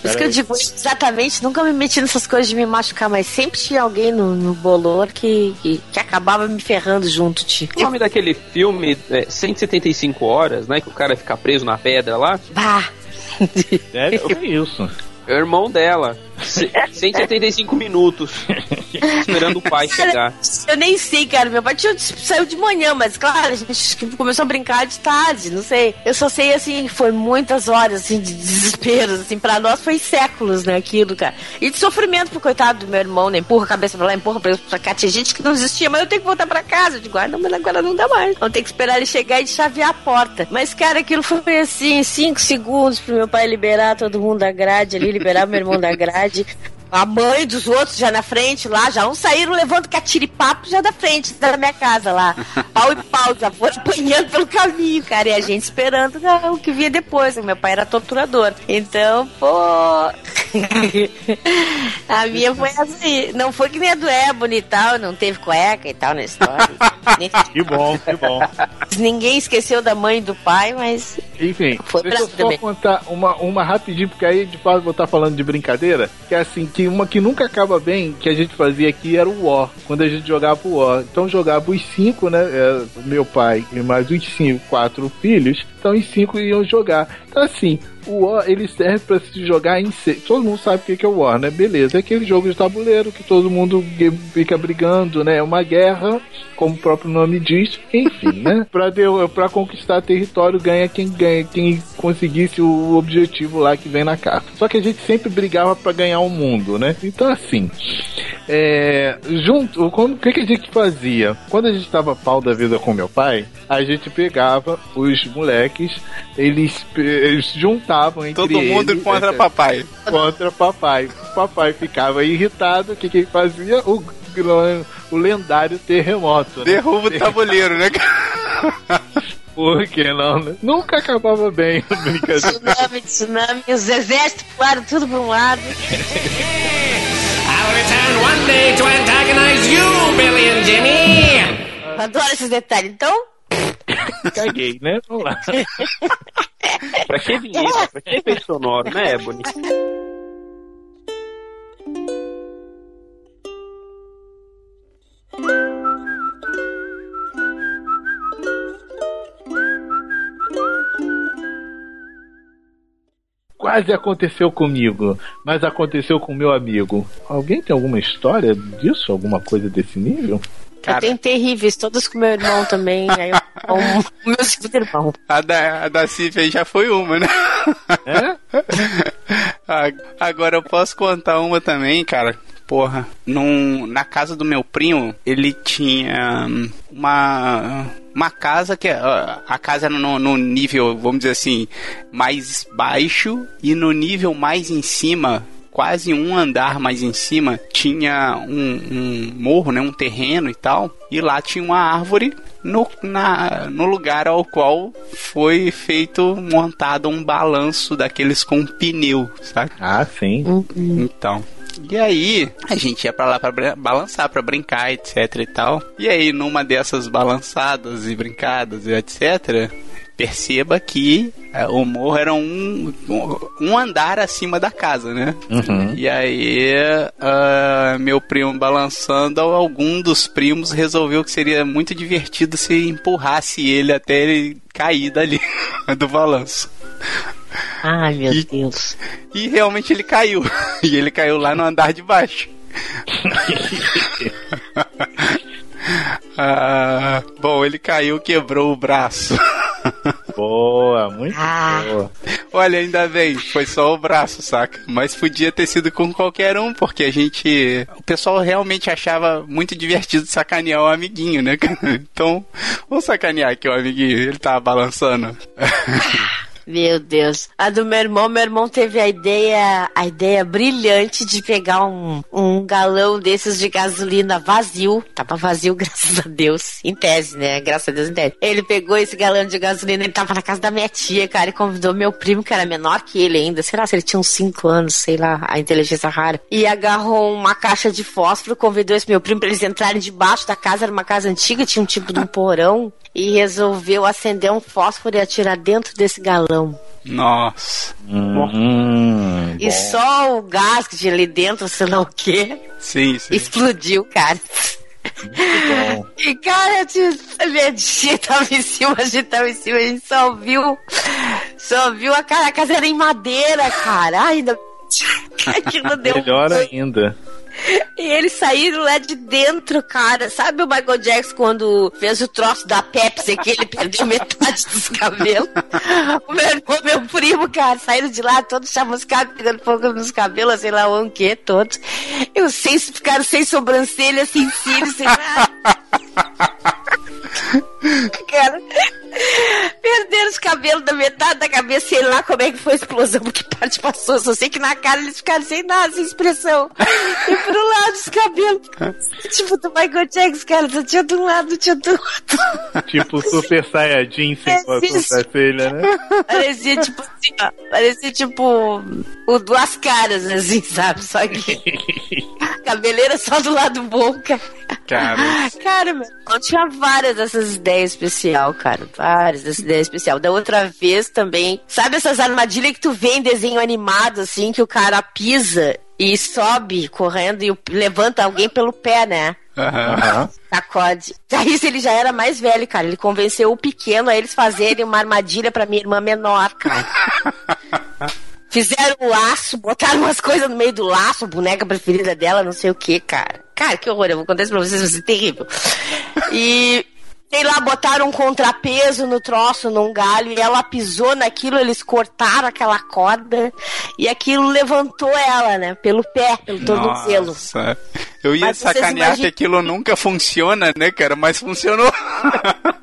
Por isso que eu digo, exatamente, nunca me meti nessas coisas de me machucar, mas sempre tinha alguém no, no bolor que, que, que acabava me ferrando junto, tio. Nome daquele filme é 175 horas, né? Que o cara fica preso na pedra lá. Bah! É, foi isso. É o irmão dela. C- 175 minutos. esperando o pai chegar. Eu nem sei, cara. Meu pai tinha, saiu de manhã, mas claro, a gente começou a brincar de tarde, não sei. Eu só sei, assim, foi muitas horas, assim, de desespero, assim, pra nós foi séculos, né, aquilo, cara. E de sofrimento pro coitado do meu irmão, né, empurra a cabeça pra lá, empurra pra pra cá. Tinha gente que não existia, mas eu tenho que voltar pra casa. Eu digo, ah, não, mas agora não dá mais. Vamos ter que esperar ele chegar e chavear a porta. Mas, cara, aquilo foi, assim, cinco segundos pro meu pai liberar todo mundo da grade ali, liberar meu irmão da grade. de A mãe dos outros já na frente lá, já um saíram levando catiripapo já da frente da minha casa lá. Pau e pau, já foram apanhando pelo caminho, cara. E a gente esperando né, o que vinha depois. Meu pai era torturador. Então, pô. a minha foi assim. Não foi que nem a do Ebony e tal, não teve cueca e tal na história. Que bom, que bom. Ninguém esqueceu da mãe e do pai, mas Enfim, Foi deixa eu só também. contar uma, uma rapidinho, porque aí de fato vou estar falando de brincadeira, que é assim, que uma que nunca acaba bem, que a gente fazia aqui era o War, quando a gente jogava o War. Então jogava os cinco, né? é, meu pai e mais os cinco, quatro filhos, então os cinco iam jogar. Então assim, o War ele serve pra se jogar em. Todo mundo sabe o que é o War, né? Beleza, é aquele jogo de tabuleiro que todo mundo fica brigando, né? É uma guerra, como o próprio nome diz. Enfim, né? Pra, pra conquistar território, ganha quem ganha, quem conseguisse o objetivo lá que vem na carta. Só que a gente sempre brigava pra ganhar o mundo, né? Então assim, é, junto, o que, que a gente fazia? Quando a gente tava pau da vida com meu pai, a gente pegava os moleques, eles, eles juntavam entre Todo mundo eles, contra é, papai. contra papai. Papai ficava irritado, o que, que ele fazia? O, o lendário terremoto. Né? Derruba o tabuleiro, né, cara? Por que não? né? Nunca acabava bem a brincadeira. Tsunami, tsunami, os exércitos pularam tudo pra um lado. I'll return one day to antagonize you, Billy and Jimmy. Adoro esses detalhes. Então, Caguei, né? Vamos lá. Pra que vinheta? Pra que efeito sonoro, né, Ebony? Quase aconteceu comigo, mas aconteceu com meu amigo. Alguém tem alguma história disso? Alguma coisa desse nível? Eu tenho terríveis, todos com meu irmão também. Aí eu com o meu segundo irmão. A da, a da Cif aí já foi uma, né? É? Agora eu posso contar uma também, cara. Porra, num, na casa do meu primo, ele tinha hum, uma, uma casa que a casa era no, no nível, vamos dizer assim, mais baixo e no nível mais em cima, quase um andar mais em cima, tinha um, um morro, né, um terreno e tal, e lá tinha uma árvore no, na, no lugar ao qual foi feito, montado um balanço daqueles com pneu, sabe? Ah, sim. Então. E aí, a gente ia pra lá pra balançar, pra brincar, etc e tal. E aí, numa dessas balançadas e brincadas e etc., perceba que é, o morro era um, um andar acima da casa, né? Uhum. E aí, ah, meu primo balançando, algum dos primos resolveu que seria muito divertido se empurrasse ele até ele cair dali, do balanço. Ai, meu E- Deus. E realmente ele caiu. E ele caiu lá no andar de baixo. Ah, bom, ele caiu, quebrou o braço. Boa, muito Ah. boa. Olha, ainda bem, foi só o braço, saca? Mas podia ter sido com qualquer um, porque a gente. O pessoal realmente achava muito divertido sacanear o amiguinho, né? Então, vamos sacanear aqui o amiguinho, ele tava balançando. Meu Deus. A do meu irmão, meu irmão teve a ideia, a ideia brilhante de pegar um, um galão desses de gasolina vazio. Tava vazio, graças a Deus. Em tese, né? Graças a Deus em tese. Ele pegou esse galão de gasolina, ele tava na casa da minha tia, cara, e convidou meu primo, que era menor que ele ainda. Sei lá, se ele tinha uns 5 anos, sei lá, a inteligência rara. E agarrou uma caixa de fósforo, convidou esse meu primo pra eles entrarem debaixo da casa. Era uma casa antiga, tinha um tipo de um porão. E resolveu acender um fósforo e atirar dentro desse galão. Nossa. Hum, E só o gás de ali dentro, sei lá o quê, Sim, sim. explodiu, cara. bom. E, cara, eu tinha- a minha tia tava em cima, a gente tava em cima, a gente só viu. Só viu a cara, a casa era em madeira, cara. Ai, ainda. Aquilo deu Melhor ainda. E eles saíram lá de dentro, cara. Sabe o Michael Jackson quando fez o troço da Pepsi que ele perdeu metade dos cabelos? O meu irmão, meu primo, cara, saíram de lá todos chamuscados, pegando fogo nos cabelos, sei lá o que, todos. E os seis ficaram sem sobrancelha, sem cílios, sem nada. Cara, perderam os cabelos da metade da cabeça, sei lá como é que foi a explosão, que parte passou. Só sei que na cara eles ficaram sem nada, sem expressão. E pro lado os cabelos. Tipo do Michael Jackson, cara, só tinha de um lado, tinha do outro. Tipo Super Saiyajin sem É, sobrancelha, né? Parecia tipo assim, ó, parecia tipo o duas caras, assim, sabe? Só que cabeleira só do lado bom, cara. Cara, Cara, meu irmão tinha várias dessas ideias especial, cara. Várias dessas ideias especial. Da outra vez também. Sabe essas armadilhas que tu vê em desenho animado, assim, que o cara pisa e sobe correndo e levanta alguém pelo pé, né? aham. Sacode. Daí isso ele já era mais velho, cara. Ele convenceu o pequeno a eles fazerem uma armadilha pra minha irmã menor, cara. Fizeram um laço, botaram umas coisas no meio do laço, a boneca preferida dela, não sei o que, cara. Cara, que horror, eu vou contar isso pra vocês, vai ser terrível. E, sei lá, botaram um contrapeso no troço, num galho, e ela pisou naquilo, eles cortaram aquela corda, e aquilo levantou ela, né, pelo pé, pelo tornozelo. Nossa. Eu ia Mas sacanear imaginem- que aquilo nunca funciona, né, cara? Mas funcionou.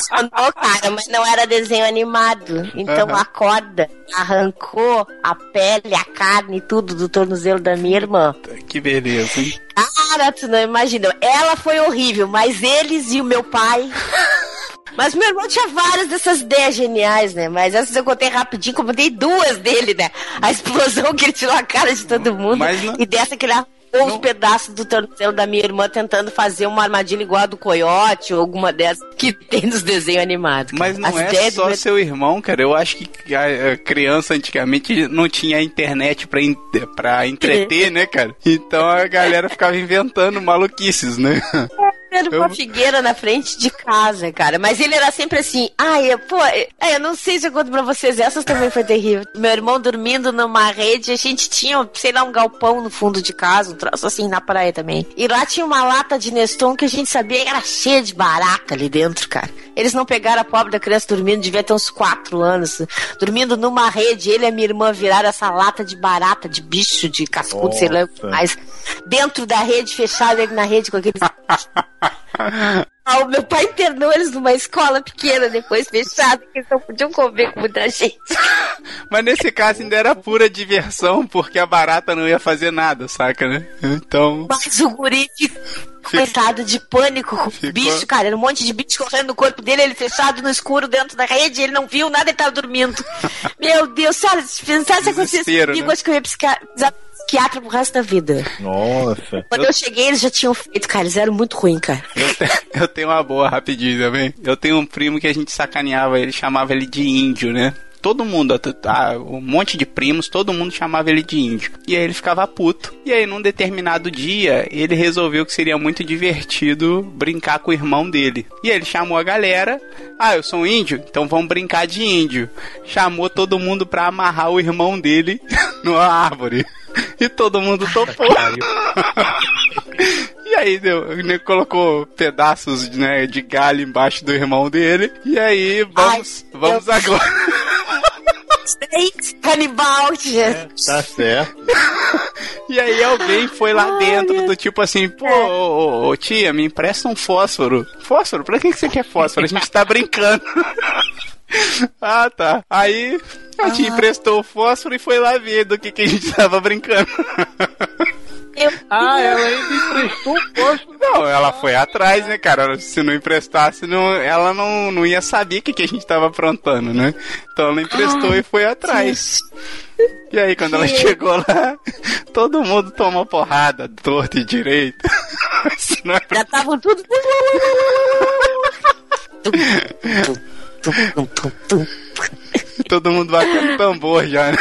Funcionou, cara, mas não era desenho animado. Então Aham. a corda arrancou a pele, a carne e tudo do tornozelo da minha irmã. que beleza, hein? Cara, tu não imagina. Ela foi horrível, mas eles e o meu pai. Mas meu irmão tinha várias dessas ideias geniais, né? Mas essas eu contei rapidinho, contei duas dele, né? A explosão que ele tirou a cara de todo mundo. Não- E dessa que ele arrancou os pedaços do tornozelo da minha irmã tentando fazer uma armadilha igual a do coiote ou alguma dessas que tem nos desenhos animados. Mas não As é só meu- seu irmão, cara. Eu acho que a criança antigamente não tinha internet pra, en- pra entreter, né, cara? Então a galera ficava inventando maluquices, né? Era uma Eu- figueira na frente de casa, cara. Mas ele era sempre assim. Ai, eu, pô, eu, eu não sei se eu conto pra vocês. Essas também foi terrível. Meu irmão dormindo numa rede. A gente tinha, sei lá, um galpão no fundo de casa. Um troço assim na praia também. E lá tinha uma lata de Neston que a gente sabia que era cheia de barata ali dentro, cara. Eles não pegaram a pobre da criança dormindo. Devia ter uns quatro anos. Dormindo numa rede. Ele e a minha irmã viraram essa lata de barata, de bicho, de cascudo, sei lá o que Nossa. mais. Dentro da rede, fechado ele na rede com aqueles Ah, o meu pai internou eles numa escola pequena, depois fechada, que eles não podiam comer com muita gente. Mas nesse caso ainda era pura diversão, porque a barata não ia fazer nada, saca, né? Então. Mas o guri ficou coitado de pânico com o bicho, cara. Era um monte de bicho correndo no corpo dele, ele fechado no escuro dentro da rede, ele não viu nada, ele tava dormindo. Meu Deus, sério, se pensasse se acontecesse comigo, né? acho que eu ia de psiquiatra pro resto da vida. Nossa. Quando eu cheguei, eles já tinham feito, cara, eles eram muito ruins, cara. Eu, te- eu tenho uma boa rapidinho também. Eu tenho um primo que a gente sacaneava, ele chamava ele de índio, né? Todo mundo, um monte de primos, todo mundo chamava ele de índio. E aí ele ficava puto. E aí, num determinado dia, ele resolveu que seria muito divertido brincar com o irmão dele. E aí ele chamou a galera. Ah, eu sou um índio? Então vamos brincar de índio. Chamou todo mundo pra amarrar o irmão dele numa árvore. E todo mundo topou. E aí, deu, ele colocou pedaços né, de galho embaixo do irmão dele. E aí, vamos, Ai, vamos eu- agora. Canibal, tia. Tá certo. E aí alguém foi lá dentro do tipo assim, pô, ô, ô, ô, tia, me empresta um fósforo. Fósforo? Pra que que você quer fósforo? A gente tá brincando. ah, tá. Aí a tia emprestou o fósforo e foi lá ver do que, que a gente tava brincando. Eu, Ah, ela ainda emprestou um posto. Não, ela foi atrás, né, cara? Se não emprestasse, não, ela não, não ia saber o que, que a gente tava aprontando, né? Então ela emprestou e foi atrás. E aí, quando ela chegou lá, todo mundo tomou porrada, torto e direito. É Já estavam tudo. Todo mundo batendo tambor já, né?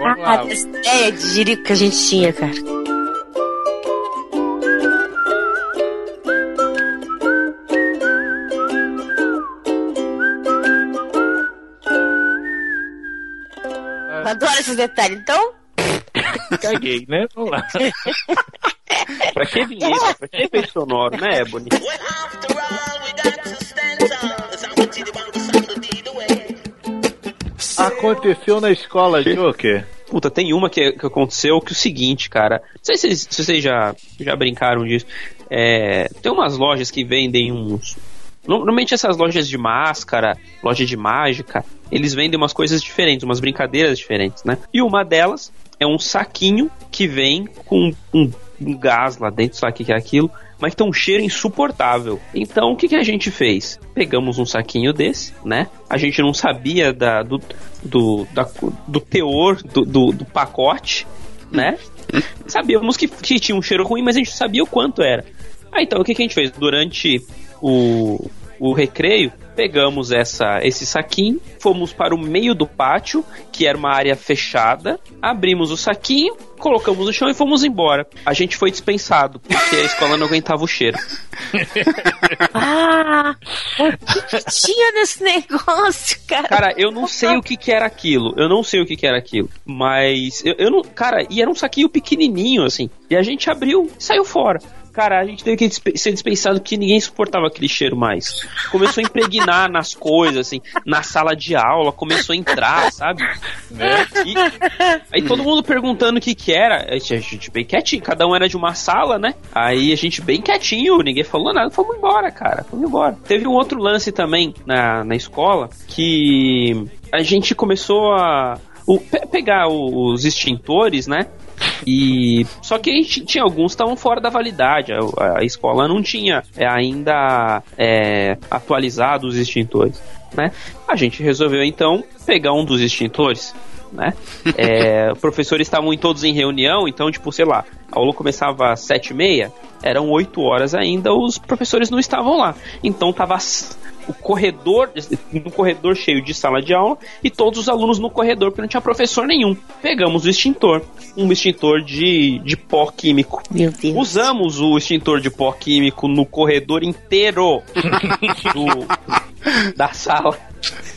Vamos lá. essa ideia de jirico que a gente tinha, cara. Eu adoro esses detalhes. Então, Caguei, né? Vamos lá. pra que vinheta? Pra que efeito sonoro, né, Ebony? Aconteceu na escola, Joker. Puta, tem uma que, que aconteceu que é o seguinte, cara. Não sei se vocês, se vocês já, já brincaram disso. É, tem umas lojas que vendem uns. Normalmente essas lojas de máscara, loja de mágica, eles vendem umas coisas diferentes, umas brincadeiras diferentes, né? E uma delas é um saquinho que vem com um, um gás lá dentro, sabe o que é aquilo? Mas tem um cheiro insuportável. Então o que, que a gente fez? Pegamos um saquinho desse, né? A gente não sabia da, do, do, da- do teor do, do, do pacote, né? Sabíamos que, que tinha um cheiro ruim, mas a gente sabia o quanto era. Ah, então o que, que a gente fez? Durante o, o recreio, pegamos essa, esse saquinho, fomos para o meio do pátio, que era uma área fechada, abrimos o saquinho, colocamos no chão e fomos embora. A gente foi dispensado, porque a escola não aguentava o cheiro. Ah, o que, que tinha nesse negócio, cara? Cara, eu não sei o que, que era aquilo. Eu não sei o que, que era aquilo. Mas eu, eu não. Cara, e era um saquinho pequenininho, assim. E a gente abriu e saiu fora. Cara, a gente teve que ser dispensado porque ninguém suportava aquele cheiro mais. Começou a impregnar nas coisas, assim, na sala de aula, começou a entrar, sabe? E, aí todo mundo perguntando o que que era. A gente, a gente bem quietinho, cada um era de uma sala, né? Aí a gente bem quietinho, ninguém falou nada, fomos embora, cara. Fomos embora. Teve um outro lance também na, na escola que a gente começou a o- pe- pegar o- os extintores, né? E só que a gente tinha alguns que estavam fora da validade. A, a escola não tinha é, ainda é, atualizado os extintores, né? A gente resolveu então pegar um dos extintores, né? É, os professores estavam todos em reunião, então tipo sei lá, a aula começava às sete e meia, eram oito horas ainda, os professores não estavam lá, então tava o corredor, um corredor cheio de sala de aula e todos os alunos no corredor, porque não tinha professor nenhum. Pegamos o extintor, um extintor de, de pó químico. Meu Deus. Usamos o extintor de pó químico no corredor inteiro do, da sala.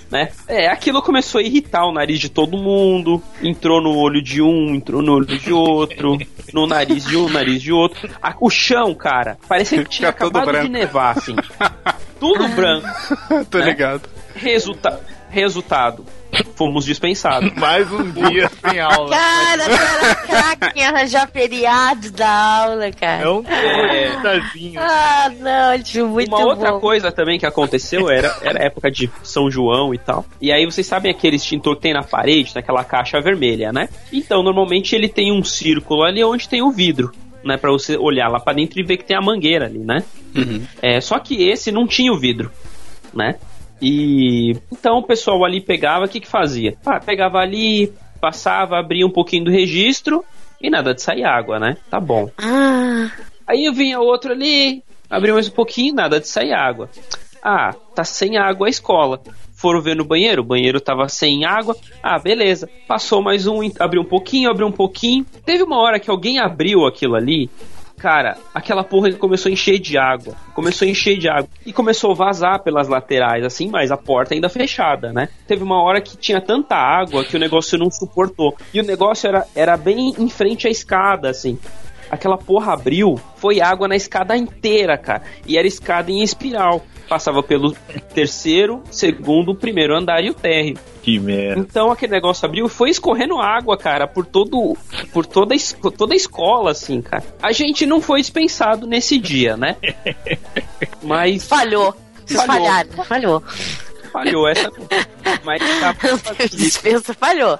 Né? É, aquilo começou a irritar o nariz de todo mundo. Entrou no olho de um, entrou no olho de outro, no nariz de um, nariz de outro. A- o chão, cara, parecia que tinha Fica acabado de nevar, assim. Tudo branco. Tô né? ligado. Resulta resultado. Fomos dispensados. Mais um dia sem aula. Cara, era craque em arranjar feriado da aula, cara. É um É. Ah, não, acho muito Uma outra bom. coisa também que aconteceu era, era época de São João e tal. E aí vocês sabem aquele extintor que tem na parede, naquela caixa vermelha, né? Então, normalmente ele tem um círculo ali onde tem o vidro. Né, pra você olhar lá pra dentro e ver que tem a mangueira ali, né? É, só que esse não tinha o vidro, né? E então o pessoal ali pegava, o que que fazia? Ah, pegava ali, passava, abria um pouquinho do registro e nada de sair água, né? Tá bom. Ah, Aí eu vinha outro ali, abriu mais um pouquinho, nada de sair água. Ah, tá sem água a escola. Foram ver no banheiro, o banheiro tava sem água. Ah, beleza. Passou mais um, abriu um pouquinho, abriu um pouquinho. Teve uma hora que alguém abriu aquilo ali. Cara, aquela porra começou a encher de água. Começou a encher de água. E começou a vazar pelas laterais, assim, mas a porta ainda fechada, né? Teve uma hora que tinha tanta água que o negócio não suportou. E o negócio era, era bem em frente à escada, assim. Aquela porra abriu, foi água na escada inteira, cara. E era escada em espiral. Passava pelo terceiro, segundo, primeiro andar e o térreo. Que merda. Então aquele negócio abriu e foi escorrendo água, cara, por todo por toda, toda a escola, assim, cara. A gente não foi dispensado nesse dia, né? Mas falhou. Vocês Falhou. falharam, falhou. falhou essa. Mas tá Dispensa falhou.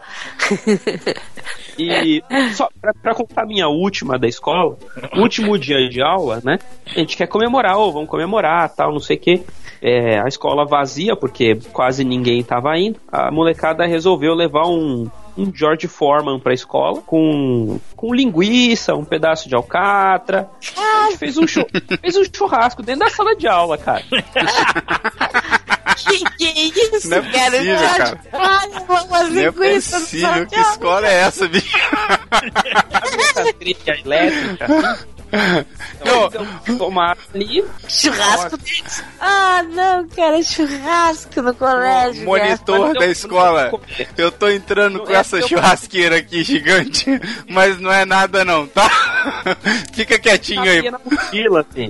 E só pra, pra contar a minha última da escola, último dia de aula, né? A gente quer comemorar, ô, vamos comemorar, tal, não sei o quê. É, a escola vazia, porque quase ninguém tava indo. A molecada resolveu levar um, um George Foreman pra escola com, com linguiça, um pedaço de alcatra. A gente fez um, fez um churrasco dentro da sala de aula, cara. Que, que isso, Não é cara? possível, cara. Olha, vamos Não é fazer isso. possível. Que escola é essa, bicho? Essa trilha elétrica. Então, então, tomar ali. Churrasco. Ah, não, cara, churrasco no colégio. Monitor Mas da escola. Eu tô entrando com É, essa churrasqueira aqui gigante, mas não é nada não, tá? Fica quietinho aí. cabia na mochila, assim.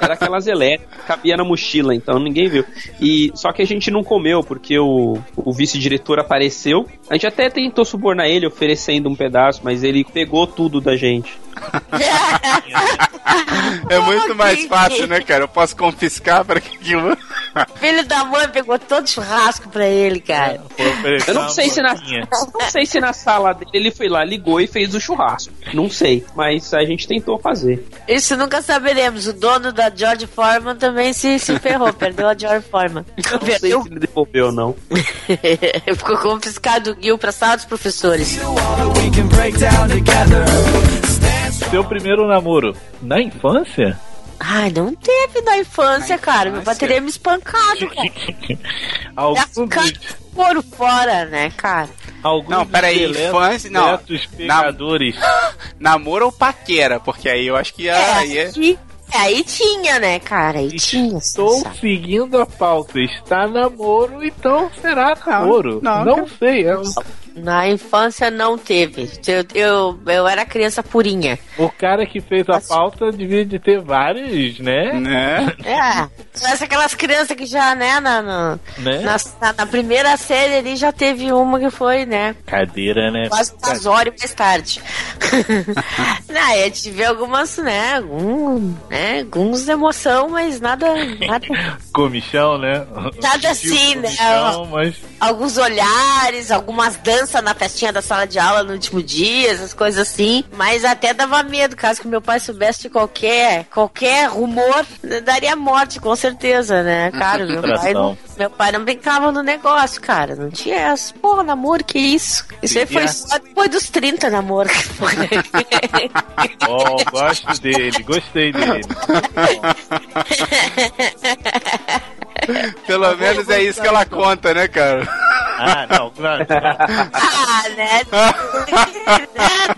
Era aquelas elétricas, cabia na mochila, então ninguém viu. E só que a gente não comeu, porque o, o vice-diretor apareceu. A gente até tentou subornar ele, oferecendo um pedaço, mas ele pegou tudo da gente. É muito mais fácil, né, cara? Eu posso confiscar para que aquilo. Filho da mãe pegou todo o churrasco pra ele, cara. Eu não sei se na, não sei se na sala dele ele foi lá, ligou e fez o churrasco. Não sei, mas a gente tentou fazer. Isso nunca saberemos. O dono da George Foreman também se, se ferrou, perdeu a George Foreman. Eu não sei se ele devolveu ou não. Ficou confiscado o Gil pra sala dos professores. Seu primeiro namoro na infância? Ai, não teve na infância, Na cara. Meu pai infância? teria me espancado, cara. Alguns, couro fora, né, cara? alguns Não, peraí, infância- não. pegadores. Namoro ou paquera? Porque aí eu acho que É, aí é. aí, aí tinha, né, cara? Aí tinha. Estou sabe? seguindo a pauta. Está namoro, então será namoro. não, Não, sei. É, Na infância não teve. Eu, eu, eu era criança purinha. o cara que fez a pauta devia de ter vários, né? Né? É. Parece aquelas crianças que já, né, na, na, né? na, na- na primeira série ali já teve uma que foi, né? Cadeira, né? Quase casório mais tarde. Não, eu tive algumas, né? Algum, né? Alguns de emoção, mas nada. nada Comichão, né? Nada assim, né? Comichão, mas alguns olhares, algumas danças na festinha da sala de aula no último dia, essas coisas assim. Mas até dava medo, caso que meu pai soubesse de qualquer, qualquer rumor, daria morte, com certeza, né? Cara, meu pai, não, meu pai não brincava no negócio, cara. Não tinha essa. Pô, namoro, que isso? Isso aí foi só depois dos 30 namoro. Oh, gosto dele, gostei dele. Pelo menos é isso que ela conta, né, cara? Ah, não, claro. ah, né?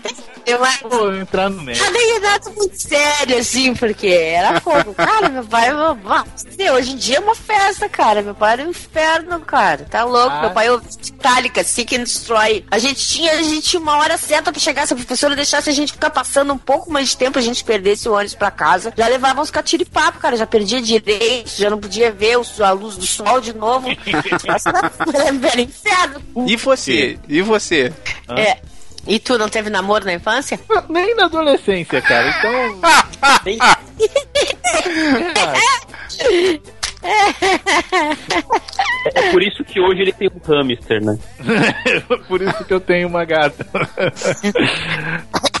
Eu Vou entrar no. Nada é nada muito sério, assim, porque era fogo. Cara, meu pai. Meu, hoje em dia é uma festa, cara. Meu pai era um inferno, cara. Tá louco. Ah. Meu pai ouvia Metallica, Seek and Destroy. A gente tinha, a gente tinha uma hora certa pra chegar. Se a professora deixasse a gente ficar passando um pouco mais de tempo, a gente perdesse o ônibus pra casa. Já levava uns catiripapo, cara. Já perdia direito, já não podia ver a luz do sol de novo. era inferno. E você? E você? É. E tu não teve namoro na infância? Nem na adolescência, cara. Então. É por isso que hoje ele tem um hamster, né? Por isso que eu tenho uma gata.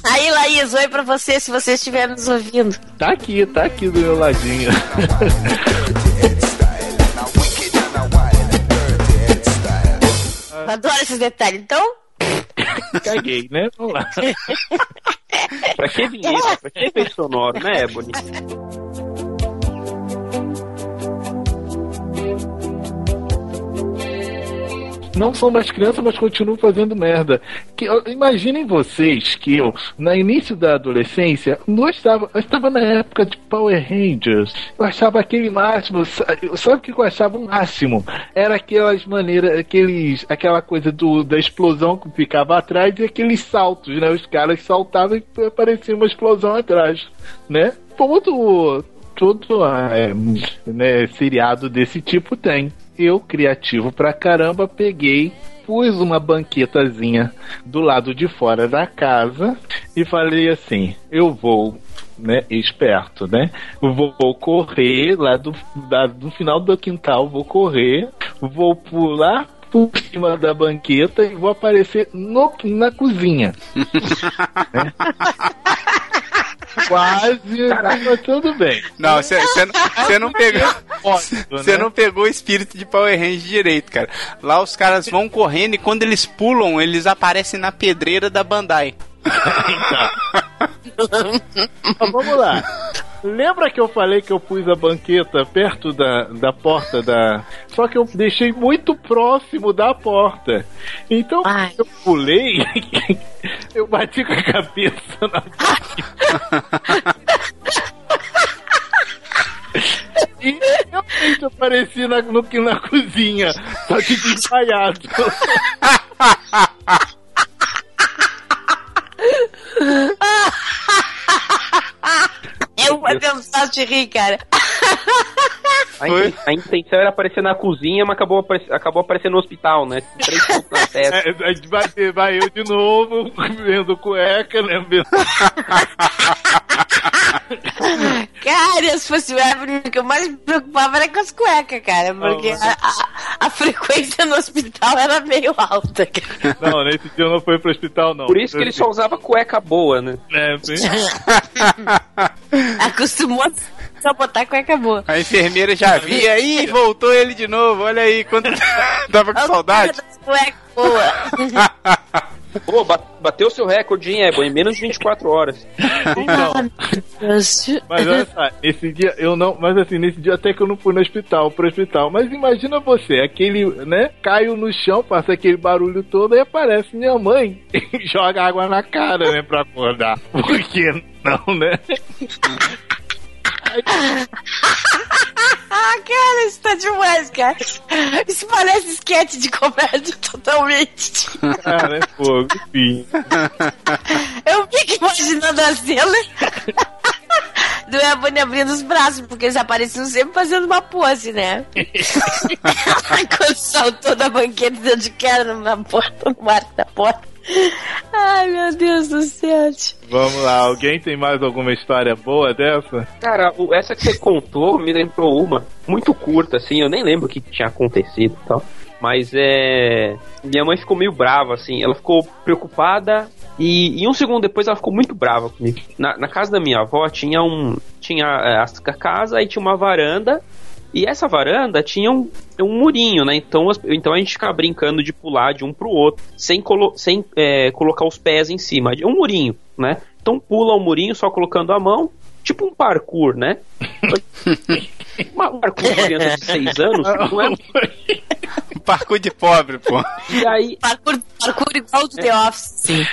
Aí, Laís, oi pra você, se você estiver nos ouvindo. Tá aqui, tá aqui do meu ladinho. Adoro esses detalhes. Então, Caguei, né? Vamos lá. Pra que vinheta? Pra que efeito sonoro, né, Ebony? Não são mais crianças, mas continuam fazendo merda. Que, imaginem vocês que eu, no início da adolescência, gostava, eu estava na época de Power Rangers. Eu achava aquele máximo. sa- Sabe o que eu achava o máximo? Era aquelas maneiras, aqueles, aquela coisa do, da explosão que ficava atrás e aqueles saltos, né? Os caras saltavam e aparecia uma explosão atrás, né? Todo todo é, né, seriado desse tipo tem. Eu, criativo pra caramba, peguei, pus uma banquetazinha do lado de fora da casa e falei assim: eu vou. Né, esperto, né? Vou, vou correr lá do, da- do final do quintal, vou correr, vou pular por cima da banqueta e vou aparecer no, na cozinha. Né? Quase, mas tudo bem. Não, você não, não pegou. Você né? não pegou o espírito de Power Rangers direito, cara. Lá os caras vão correndo e quando eles pulam, eles aparecem na pedreira da Bandai. Mas vamos lá. Lembra que eu falei que eu pus a banqueta perto da, da porta da. Só que eu deixei muito próximo da porta. Então Ai. eu pulei, eu bati com a cabeça na banqueta. E realmente eu apareci na, no, na cozinha, só que desmaiado. eu vou tentar te rir, cara. A, inten- a intenção era aparecer na cozinha, mas acabou, aparec- acabou aparecendo no hospital, né? Três pontos na testa. É, aí vai, vai eu de novo, vendo cueca, né? Cara, se fosse o Evelyn, o que eu mais me preocupava era com as cuecas, cara. Porque a, a- a frequência no hospital era meio alta, cara. Não, nesse dia eu não fui pro hospital, não. Por isso que ele só usava cueca boa, né? É, sim. Acostumou, só botar a cueca boa. A enfermeira já via, ih, voltou ele de novo, olha aí, quando tava com saudade. Cueca boa. Pô, ba- bateu seu recorde, hein, Ebo, em menos de 24 horas. Então, mas olha só, esse dia eu não. Mas assim, nesse dia até que eu não fui no hospital, pro hospital. Mas imagina você, aquele, né? Caio no chão, passa aquele barulho todo e aparece minha mãe e joga água na cara, né? Pra acordar. Por que não, né? Cara, isso tá demais, cara. Isso parece esquete de comédia totalmente. Cara, é fogo, enfim. Eu fico imaginando a cena do Ebony abrindo os braços, porque eles apareciam sempre fazendo uma pose, né? Quando saltou da banqueta e deu de cara na porta, no marco da porta. Ai, meu Deus do céu. Vamos lá, alguém tem mais alguma história boa dessa? Cara, essa que você contou me lembrou uma muito curta, assim, eu nem lembro o que tinha acontecido e tal. Mas é. Minha mãe ficou meio brava, assim, ela ficou preocupada e, e um segundo depois ela ficou muito brava comigo. Na, na casa da minha avó tinha um. Tinha é, a casa e tinha uma varanda. E essa varanda tinha um, um murinho, né? Então, as- então a gente ficava brincando de pular de um pro outro, sem, colo sem é, colocar os pés em cima. É um murinho, né? Então pula o murinho só colocando a mão, tipo um parkour, né? Um parkour de criança de 6 anos, não é? Parkour de pobre, pô. E aí. Parkour, parkour igual do The Office. Sim.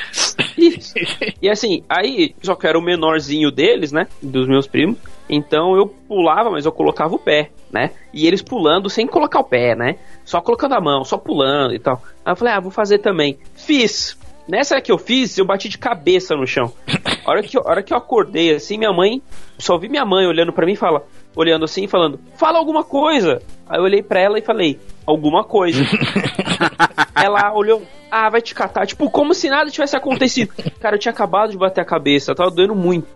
Isso. E assim, aí, só que era o menorzinho deles, né? Dos meus primos. Então eu pulava, mas eu colocava o pé, né? E eles pulando sem colocar o pé, né? Só colocando a mão, só pulando e tal. Aí eu falei, ah, vou fazer também. Fiz. Nessa que eu fiz, eu bati de cabeça no chão. A hora que, eu- a hora que eu acordei, assim, minha mãe. Só vi minha mãe olhando pra mim e fala. Olhando assim e falando, fala alguma coisa. Aí eu olhei pra ela e falei, alguma coisa. ela olhou, ah, vai te catar. Tipo, como se nada tivesse acontecido. Cara, eu tinha acabado de bater a cabeça, tava doendo muito.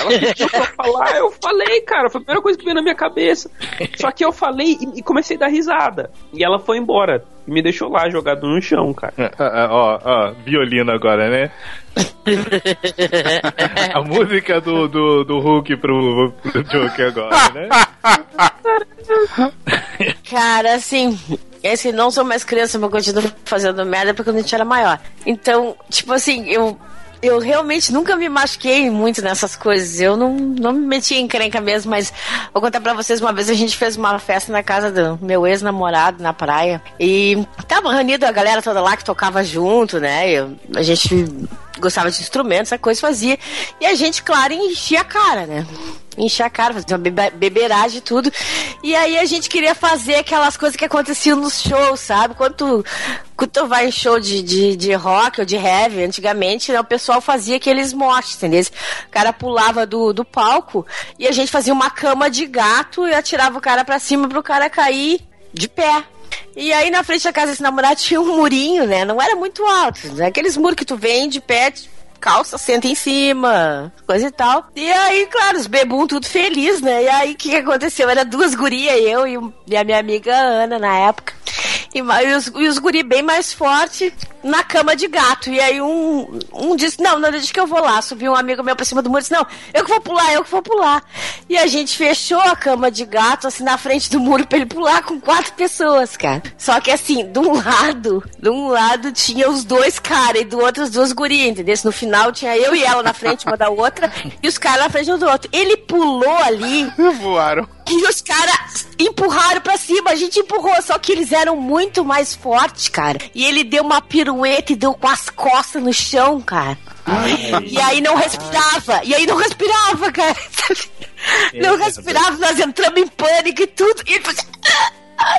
Ela pediu pra falar, eu falei, cara, foi a primeira coisa que veio na minha cabeça. Só que eu falei e, e comecei a dar risada. E ela foi embora. E me deixou lá, jogado no chão, cara. Ah, ó, ó, violino agora, né? A música do, do, do Hulk pro, pro Joker agora, né? Cara, assim, esse não sou mais criança, mas continuo fazendo merda porque quando a gente era maior. Então, tipo assim, eu. Eu realmente nunca me machuquei muito nessas coisas. Eu não, não me meti em encrenca mesmo, mas vou contar pra vocês. Uma vez a gente fez uma festa na casa do meu ex-namorado, na praia. E tava reunido a galera toda lá que tocava junto, né? Eu- a gente gostava de instrumentos, essa coisa fazia. E a gente, claro, enchia a cara, né? Enchia a cara, fazia uma bebe- beberagem e tudo. E aí a gente queria fazer aquelas coisas que aconteciam nos shows, sabe? Quando tu, quando tu vai em show de, de, de rock ou de heavy, antigamente, né, o pessoal fazia aqueles moches, entendeu? O cara pulava do, do palco e a gente fazia uma cama de gato e atirava o cara pra cima pro cara cair de pé. E aí na frente da casa desse namorado tinha um murinho, né? Não era muito alto. Né? Aqueles muros que tu vem de pé, calça, senta em cima, coisa e tal. E aí, claro, os bebum tudo feliz, né? E aí o que, aconteceu? Era duas gurias, eu e, e a minha amiga Ana na época. E, e os, e os guri bem mais fortes na cama de gato. E aí um, um disse, não, não, deixa que eu vou lá. Subiu um amigo meu pra cima do muro e disse, não, eu que vou pular, eu que vou pular. E a gente fechou a cama de gato, assim, na frente do muro pra ele pular com quatro pessoas, cara. Só que assim, de um lado, de um lado tinha os dois caras e do outro as duas gurias, entendeu? No final tinha eu e ela na frente, uma da outra, e os caras na frente um do outro. Ele pulou ali. Voaram. E os caras empurraram pra cima, a gente empurrou, só que eles eram muito mais fortes, cara. E ele deu uma pirueta e deu com as costas no chão, cara. E aí não respirava, e aí não respirava, cara. Não respirava, nós entramos em pânico e tudo. E ele fazia, "Ah,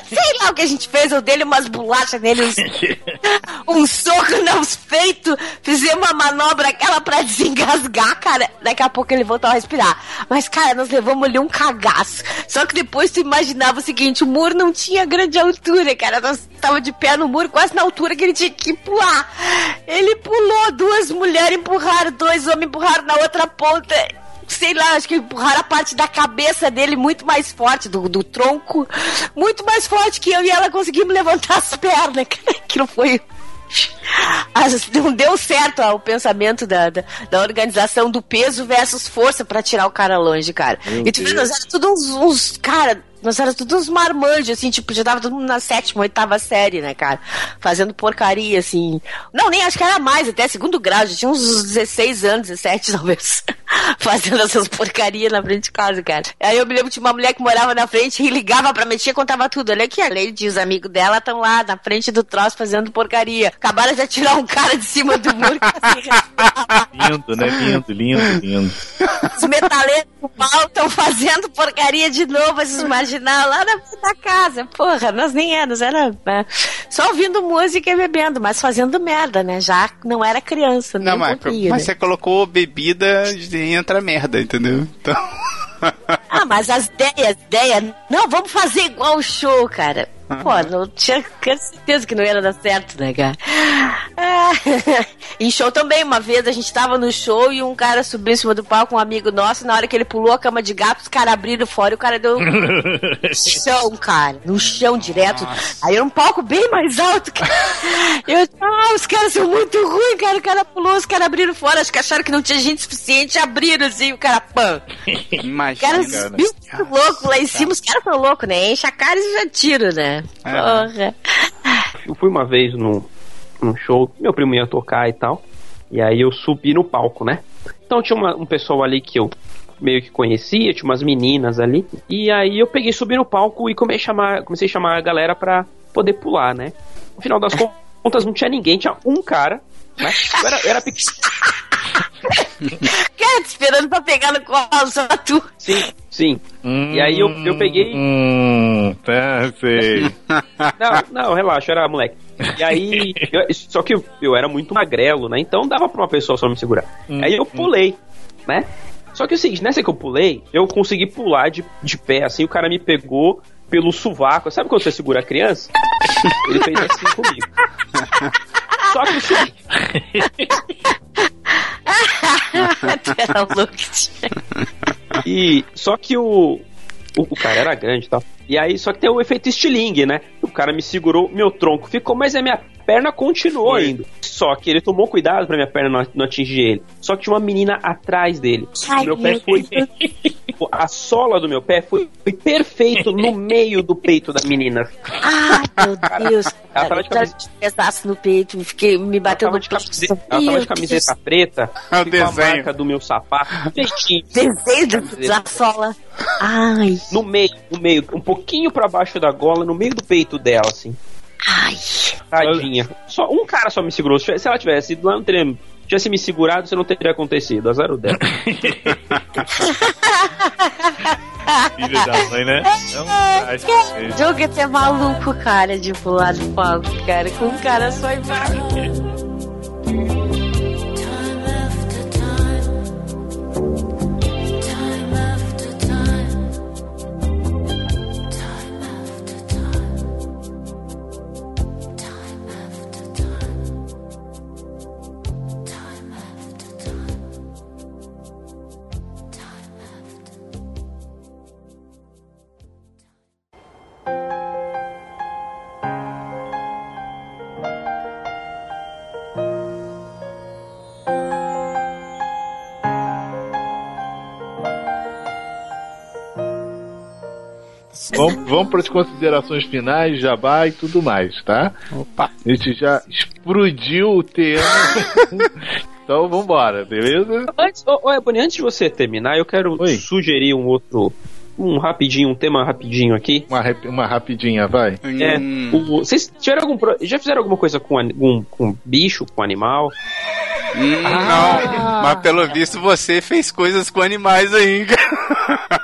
Sei lá o que a gente fez, eu dei umas bolachas nele, uns, um soco nos peitos, fizemos uma manobra aquela pra desengasgar, cara. Daqui a pouco ele voltou a respirar. Mas, cara, nós levamos ali um cagaço. Só que depois tu imaginava o seguinte: o muro não tinha grande altura, cara. Nós tava de pé no muro, quase na altura que ele tinha que pular. Ele pulou, duas mulheres empurraram, dois homens empurraram na outra ponta sei lá, acho que empurraram a parte da cabeça dele muito mais forte, do, do tronco, muito mais forte que eu, e ela conseguimos levantar as pernas. cara. Aquilo foi. as- não deu certo ó, o pensamento da, da, da organização do peso versus força pra tirar o cara longe, cara. Meu e tu vê, nós tudo uns, uns- cara, nós éramos tudo uns marmanjos, assim, tipo, já tava todo mundo na sétima, oitava série, né, cara? Fazendo porcaria, assim. Não, nem acho que era mais, até segundo grau, já tinha uns 16 anos, 17 talvez. Fazendo essas porcarias na frente de casa, cara. Aí eu me lembro de uma mulher que morava na frente e ligava pra minha tia e contava tudo. Olha aqui, a Lady e os amigos dela estão lá na frente do troço fazendo porcaria. Acabaram de atirar um cara de cima do muro. Assim, Lindo, né? Lindo, lindo, lindo. os metaleiros do mal estão fazendo porcaria de novo, esses marginal lá na da casa. Porra, nós nem éramos, era né, só ouvindo música e bebendo, mas fazendo merda, né? Já não era criança, Não, um mas, né? você colocou bebida e entra merda, entendeu? Então. Ah, mas as ideias, ideias, não, vamos fazer igual o show, cara. Pô, não tinha certeza que não ia dar certo, né, cara? Ah, em show também, uma vez a gente tava no show e um cara subiu em cima do palco, um amigo nosso, e na hora que ele pulou a cama de gato, os caras abriram fora e o cara deu no chão, cara, no chão direto. Aí era um palco bem mais alto, cara. Eu, ah, os caras são muito ruins, cara. O cara pulou, os caras abriram fora, acho que acharam que não tinha gente suficiente, abriram assim, o cara, pã. Os Imagina. caras cara. muito louco lá em cima, os caras são loucos, né? Enche a cara e já tira, né? É. Porra. Eu fui uma vez num, num show, meu primo ia tocar e tal. E aí eu subi no palco, né? Então tinha uma- um pessoal ali que eu meio que conhecia, tinha umas meninas ali. E aí eu peguei, subi no palco e comecei a chamar, comecei a, chamar a galera pra poder pular, né? No final das contas não tinha ninguém, tinha um cara, né? Eu era, eu era pequeno. Cara, te esperando pra pegar no colo, só tu. Sim, sim. E aí eu, eu peguei. Hum, tá, sei. Não, não, relaxa, era moleque. E aí, eu- só que eu, eu era muito magrelo, né? Então dava pra uma pessoa só me segurar. aí eu pulei, né? Só que é o seguinte, nessa que eu pulei, eu consegui pular de, de pé, assim, o cara me pegou pelo sovaco. Sabe quando você segura a criança? Ele fez assim comigo. Só que o seguinte. E só que o, o, o cara era grande e tal. E aí, só que tem o efeito estilingue, né? O cara me segurou, meu tronco ficou, mas a minha perna continuou indo. Só que ele tomou cuidado pra minha perna não, não atingir ele. Só que tinha uma menina atrás dele. Ai, meu pé foi. A sola do meu pé foi, foi perfeito no meio do peito da menina. Ai, meu Deus. Ela tava de camiseta- pedaço no peito, fiquei me tava no peito. camiseta, ela tava de camiseta preta, É o com a desenho. marca do meu sapato. Desenho da, da sola. Ai, No meio, no meio, um pouquinho pra baixo da gola, no meio do peito dela, assim. Ai. Tadinha. Só, um cara só me segurou. Se ela tivesse ido lá, não teria, tivesse me segurado, isso não teria acontecido. Azar o dela. Filho da mãe, né? É um. Jogo é maluco, cara, de pular do palco, cara, com um cara só embaixo. Vamos, vamos para as considerações finais, jabá e tudo mais, tá? Opa. A gente já explodiu o tema. então vambora, beleza? Antes, ô, ô, Ebony, antes de você terminar, eu quero Oi. sugerir um outro. Um rapidinho, um tema rapidinho aqui. Uma, rap- uma rapidinha, vai. É, o- vocês tiveram algum já fizeram alguma coisa com, ani- com, bicho, com animal? hum, Não, mas pelo visto você fez coisas com animais cara.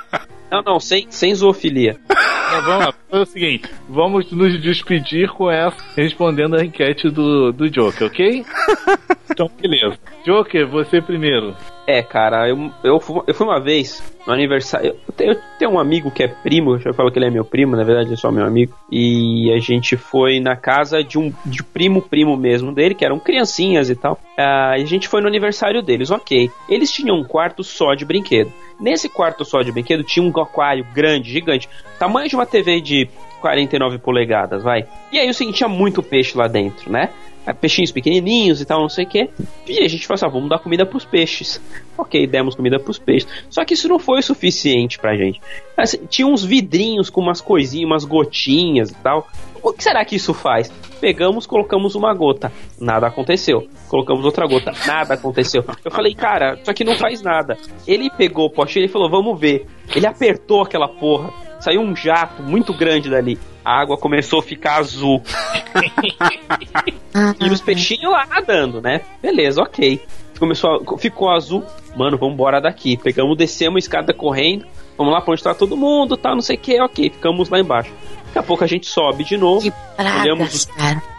Não, não, sem, sem zoofilia. Então, vamos lá. É o seguinte, vamos nos despedir com essa, respondendo a enquete do, do Joker, ok? Então, beleza. Joker, você primeiro. É, cara, eu, eu, fu- eu fui uma vez no aniversário. Eu tenho, eu tenho um amigo que é primo, eu falo que ele é meu primo, na verdade é só meu amigo. E a gente foi na casa de um de primo primo mesmo dele, que eram criancinhas e tal. Ah, e a gente foi no aniversário deles, ok. Eles tinham um quarto só de brinquedo. Nesse quarto só de brinquedo tinha um aquário grande, gigante, tamanho de uma TV de 49 polegadas, vai. E aí o seguinte, tinha muito peixe lá dentro, né? peixinhos pequenininhos e tal, não sei o que. E a gente falou assim, ah, vamos dar comida pros peixes. Ok, demos comida pros peixes. Só que isso não foi o suficiente pra gente. Assim, tinha uns vidrinhos com umas coisinhas, umas gotinhas e tal. O que será que isso faz? Pegamos, colocamos uma gota, nada aconteceu. Colocamos outra gota, nada aconteceu. Eu falei, cara, isso aqui não faz nada. Ele pegou o potinho e falou, vamos ver. Ele apertou aquela porra, saiu um jato muito grande dali. A água começou a ficar azul. e os peixinhos lá nadando, né? Beleza, ok. Começou a- ficou azul. Mano, vamos embora daqui. Pegamos, descemos a escada correndo. Vamos lá pra onde tá todo mundo, tá, não sei o que, ok. Ficamos lá embaixo. Daqui a pouco a gente sobe de novo. olhamos, os,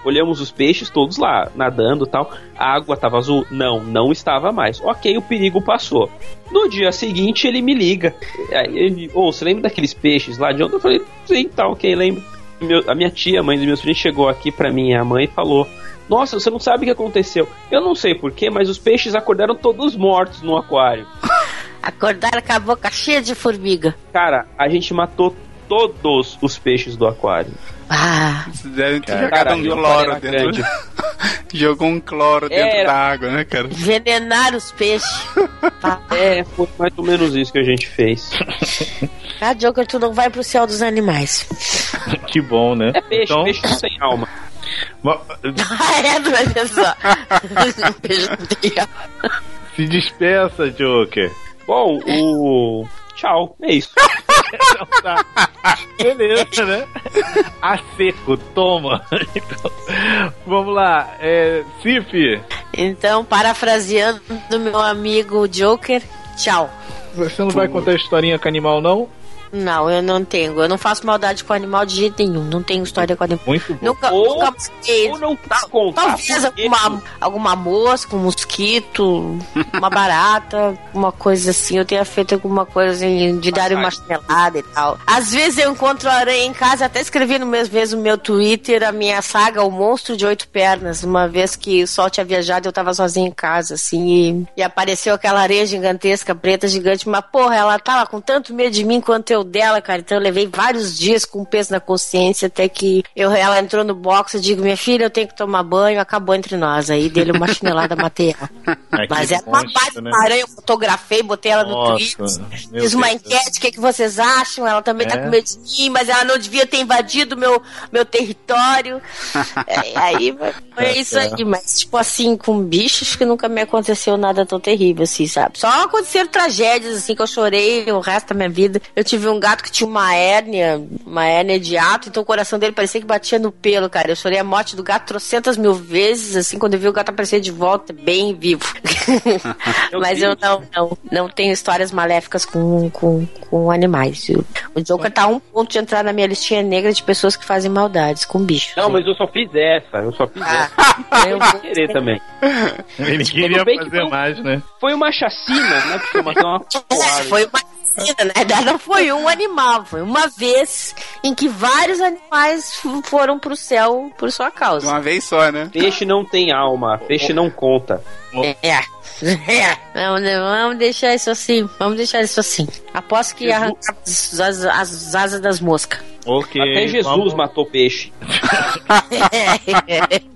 olhamos os peixes todos lá, nadando e tal. A água tava azul? Não, não estava mais. Ok, o perigo passou. No dia seguinte ele me liga. Ele, Ô, você lembra daqueles peixes lá de ontem? Eu falei, sim, tá, ok, lembro. Meu- a minha tia, mãe dos meus filhos, chegou aqui pra minha mãe e falou: Nossa, você não sabe o que aconteceu. Eu não sei porquê, mas os peixes acordaram todos mortos no aquário. Acordaram com a boca cheia de formiga. Cara, a gente matou todos os peixes do aquário. Ah, Devem ter jogado um cloro dentro. grande. Jogou um cloro dentro Era. da água, né, cara? envenenar os peixes. É, foi mais ou menos isso que a gente fez. Ah, Joker, tu não vai pro céu dos animais. Que bom, né? É peixe, Então, peixe sem alma. ma- Ah, é, não é só. Dia. se despeça, Joker. Bom, o. Tchau, é isso. Tá. Beleza, né? A seco, toma. Então, vamos lá, é. Cif, Então, parafraseando do meu amigo Joker, tchau. você não vai contar historinha com animal, não? Não, eu não tenho. Eu não faço maldade com animal de jeito nenhum. Não tenho história com animal. Muito bom. Nunca, Ou- nunca busquei. Ou não quis contar. Talvez alguma, alguma mosca, um mosquito, uma barata, uma coisa assim. Eu tenha feito alguma coisa assim, de dar uma chinelada e tal. Às vezes eu encontro aranha em casa, até escrevi no mesmo vez no meu Twitter a minha saga, O Monstro de Oito Pernas. Uma vez que o sol tinha viajado, eu tava sozinha em casa, assim, e, e apareceu aquela areia gigantesca, preta, gigante. Mas, porra, ela tava com tanto medo de mim quanto eu dela, cara. Então eu levei vários dias com peso na consciência, até que eu, ela entrou no box, eu digo, minha filha, eu tenho que tomar banho, acabou entre nós. Aí dele uma chinelada, matei ela. Que Mas era uma monstro, baita né? aranha, eu fotografei, botei ela no Nossa, Twitter. Fiz uma Deus. enquete, o que, que vocês acham? Ela também tá É? com medo de mim, mas ela não devia ter invadido meu, meu território. É, aí foi É, isso é. aí, mas tipo assim, com bichos que nunca me aconteceu nada tão terrível, assim, sabe? Só aconteceram tragédias, assim, que eu chorei o resto da minha vida. Eu tive um gato que tinha uma hérnia, uma hérnia de ato, então o coração dele parecia que batia no pelo, cara. Eu chorei a morte do gato trocentas mil vezes, assim, quando eu vi o gato aparecer de volta, bem vivo. Mas eu não, não, não tenho histórias maléficas com, com, com animais. O, o Joker tá a um ponto de entrar na minha listinha negra de pessoas que fazem maldades com bichos. Não, mas eu só fiz essa. Eu só fiz essa. eu vou querer também. Ele queria Tudo bem que fazer foi mais, né? Foi uma chacina, né? Porque eu matei uma É, porrada. foi uma vacina, na verdade não foi um animal, foi uma vez em que vários animais foram pro céu por sua causa. uma vez só, né? Peixe não tem alma, peixe não conta. É. É. Vamos, vamos deixar isso assim. Vamos deixar isso assim. Aposto que arrancar as, as, as asas das moscas. Ok. Até Jesus vamos- matou peixe.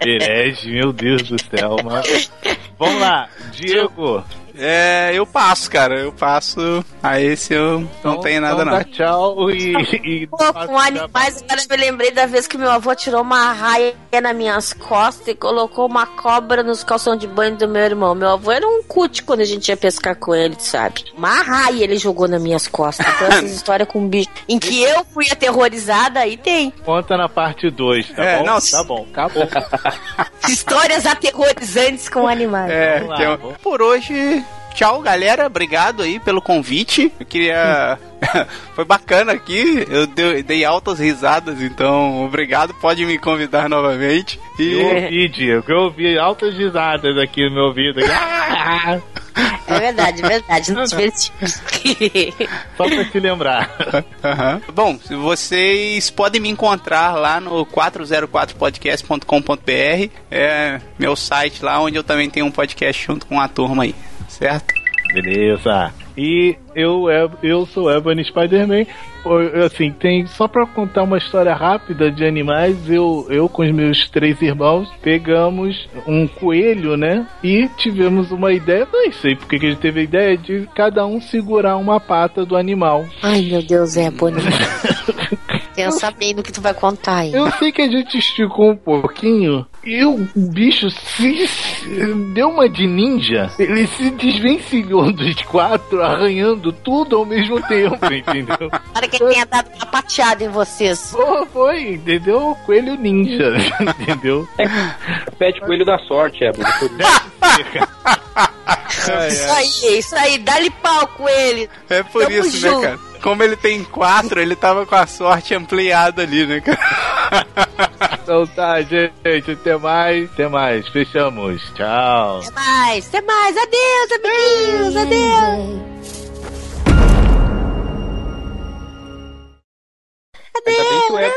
Herege, meu Deus do céu. Mas... Vamos lá, Diego. É, eu passo, cara. Eu passo. A esse eu não Então- tenho nada, então não. Tchau e. e Pô, com animais, agora eu me lembrei da vez que meu avô tirou uma raia nas minhas costas e colocou uma cobra nos calção de banho do meu irmão. Meu avô era um cut quando a gente ia pescar com ele, sabe? Uma raia ele jogou nas minhas costas. Então essas histórias com bicho. Em que eu fui aterrorizada, aí tem. Conta na parte 2, tá É, bom? não, Tá bom, acabou. Histórias aterrorizantes com animais. É, lá, tem vamos. por hoje. Tchau, galera. Obrigado aí pelo convite. Eu queria. Foi bacana aqui. Eu dei, altas risadas, então obrigado. Pode me convidar novamente. E Eu ouvi, Diego, eu ouvi altas risadas aqui no meu ouvido. É verdade, é verdade. Nos divertimos. Só pra te lembrar. Aham. Bom, vocês podem me encontrar lá no 404podcast.com.br, é meu site lá onde eu também tenho um podcast junto com a turma aí, certo? Beleza. E eu, é- eu sou Ebony Spider-Man. Assim, tem só pra contar uma história rápida de animais, eu, eu com os meus três irmãos pegamos um coelho, né? E tivemos uma ideia, não sei porque que a gente teve a ideia de cada um segurar uma pata do animal. Ai, meu Deus, é bonito. Pensa bem no que tu vai contar aí. Eu sei que a gente esticou um pouquinho e o bicho se deu uma de ninja. Ele se desvencilhou dos quatro, arranhando tudo ao mesmo tempo, entendeu? Para que tenha dado uma pateada em vocês. Pô, foi, entendeu? Coelho ninja, entendeu? Pede coelho da sorte, é. Isso aí, isso aí, dá-lhe pau com ele. É por Tamo isso, junto. né, cara? Como ele tem quatro, ele tava com a sorte ampliada ali, né, cara? Então tá, gente, até mais, até mais. Fechamos. Tchau. Até mais, até mais. Adeus, amiguinhos, adeus. Ainda bem que o Ebony,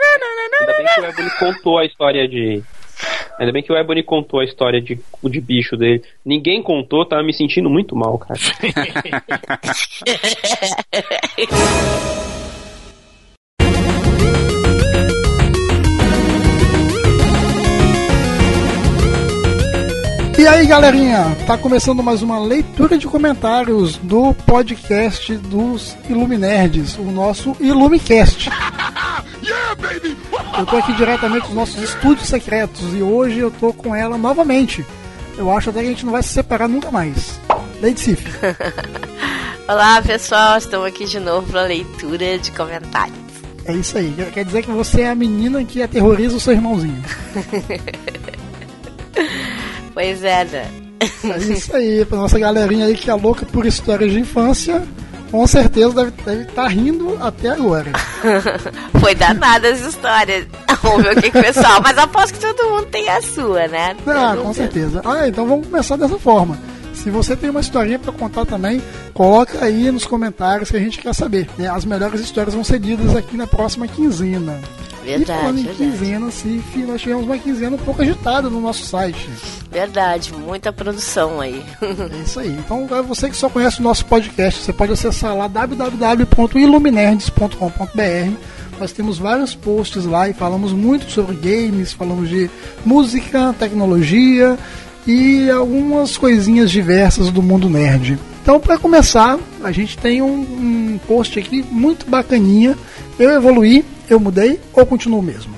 ainda bem que o Ebony contou a história de. Ainda bem que o Ebony contou a história de, de bicho dele. Ninguém contou, tava me sentindo muito mal, cara. E aí, galerinha, tá começando mais uma leitura de comentários do podcast dos Iluminerds, o nosso Ilumicast. Eu tô aqui diretamente dos nossos estúdios secretos e hoje eu tô com ela novamente. Eu acho até que a gente não vai se separar nunca mais. Lady Sif. Olá, pessoal, estamos aqui de novo para leitura de comentários. É isso aí. Quer- Quer dizer que você é a menina que aterroriza o seu irmãozinho. Pois é, né? É isso aí, pra nossa galerinha aí que é louca por histórias de infância, com certeza deve estar tá rindo até agora. Foi danada as histórias. Vamos ver o que que o pessoal. Mas aposto que todo mundo tem a sua, né? Ah, com certeza. Ah, então vamos começar dessa forma. Se você tem uma historinha pra contar também, coloca aí nos comentários que a gente quer saber. né? As melhores histórias vão ser lidas aqui na próxima quinzena. e Verdade, falando em verdade. quinzena, se nós tivemos uma quinzena um pouco agitada no nosso site. Verdade, muita produção aí. É isso aí. Então, você que só conhece o nosso podcast, você pode acessar lá www.iluminerds.com.br. Nós temos vários posts lá e falamos muito sobre games, falamos de música, tecnologia e algumas coisinhas diversas do mundo nerd. Então, para começar, a gente tem um, um post aqui muito bacaninha. Eu evoluí, eu mudei ou continuo mesmo?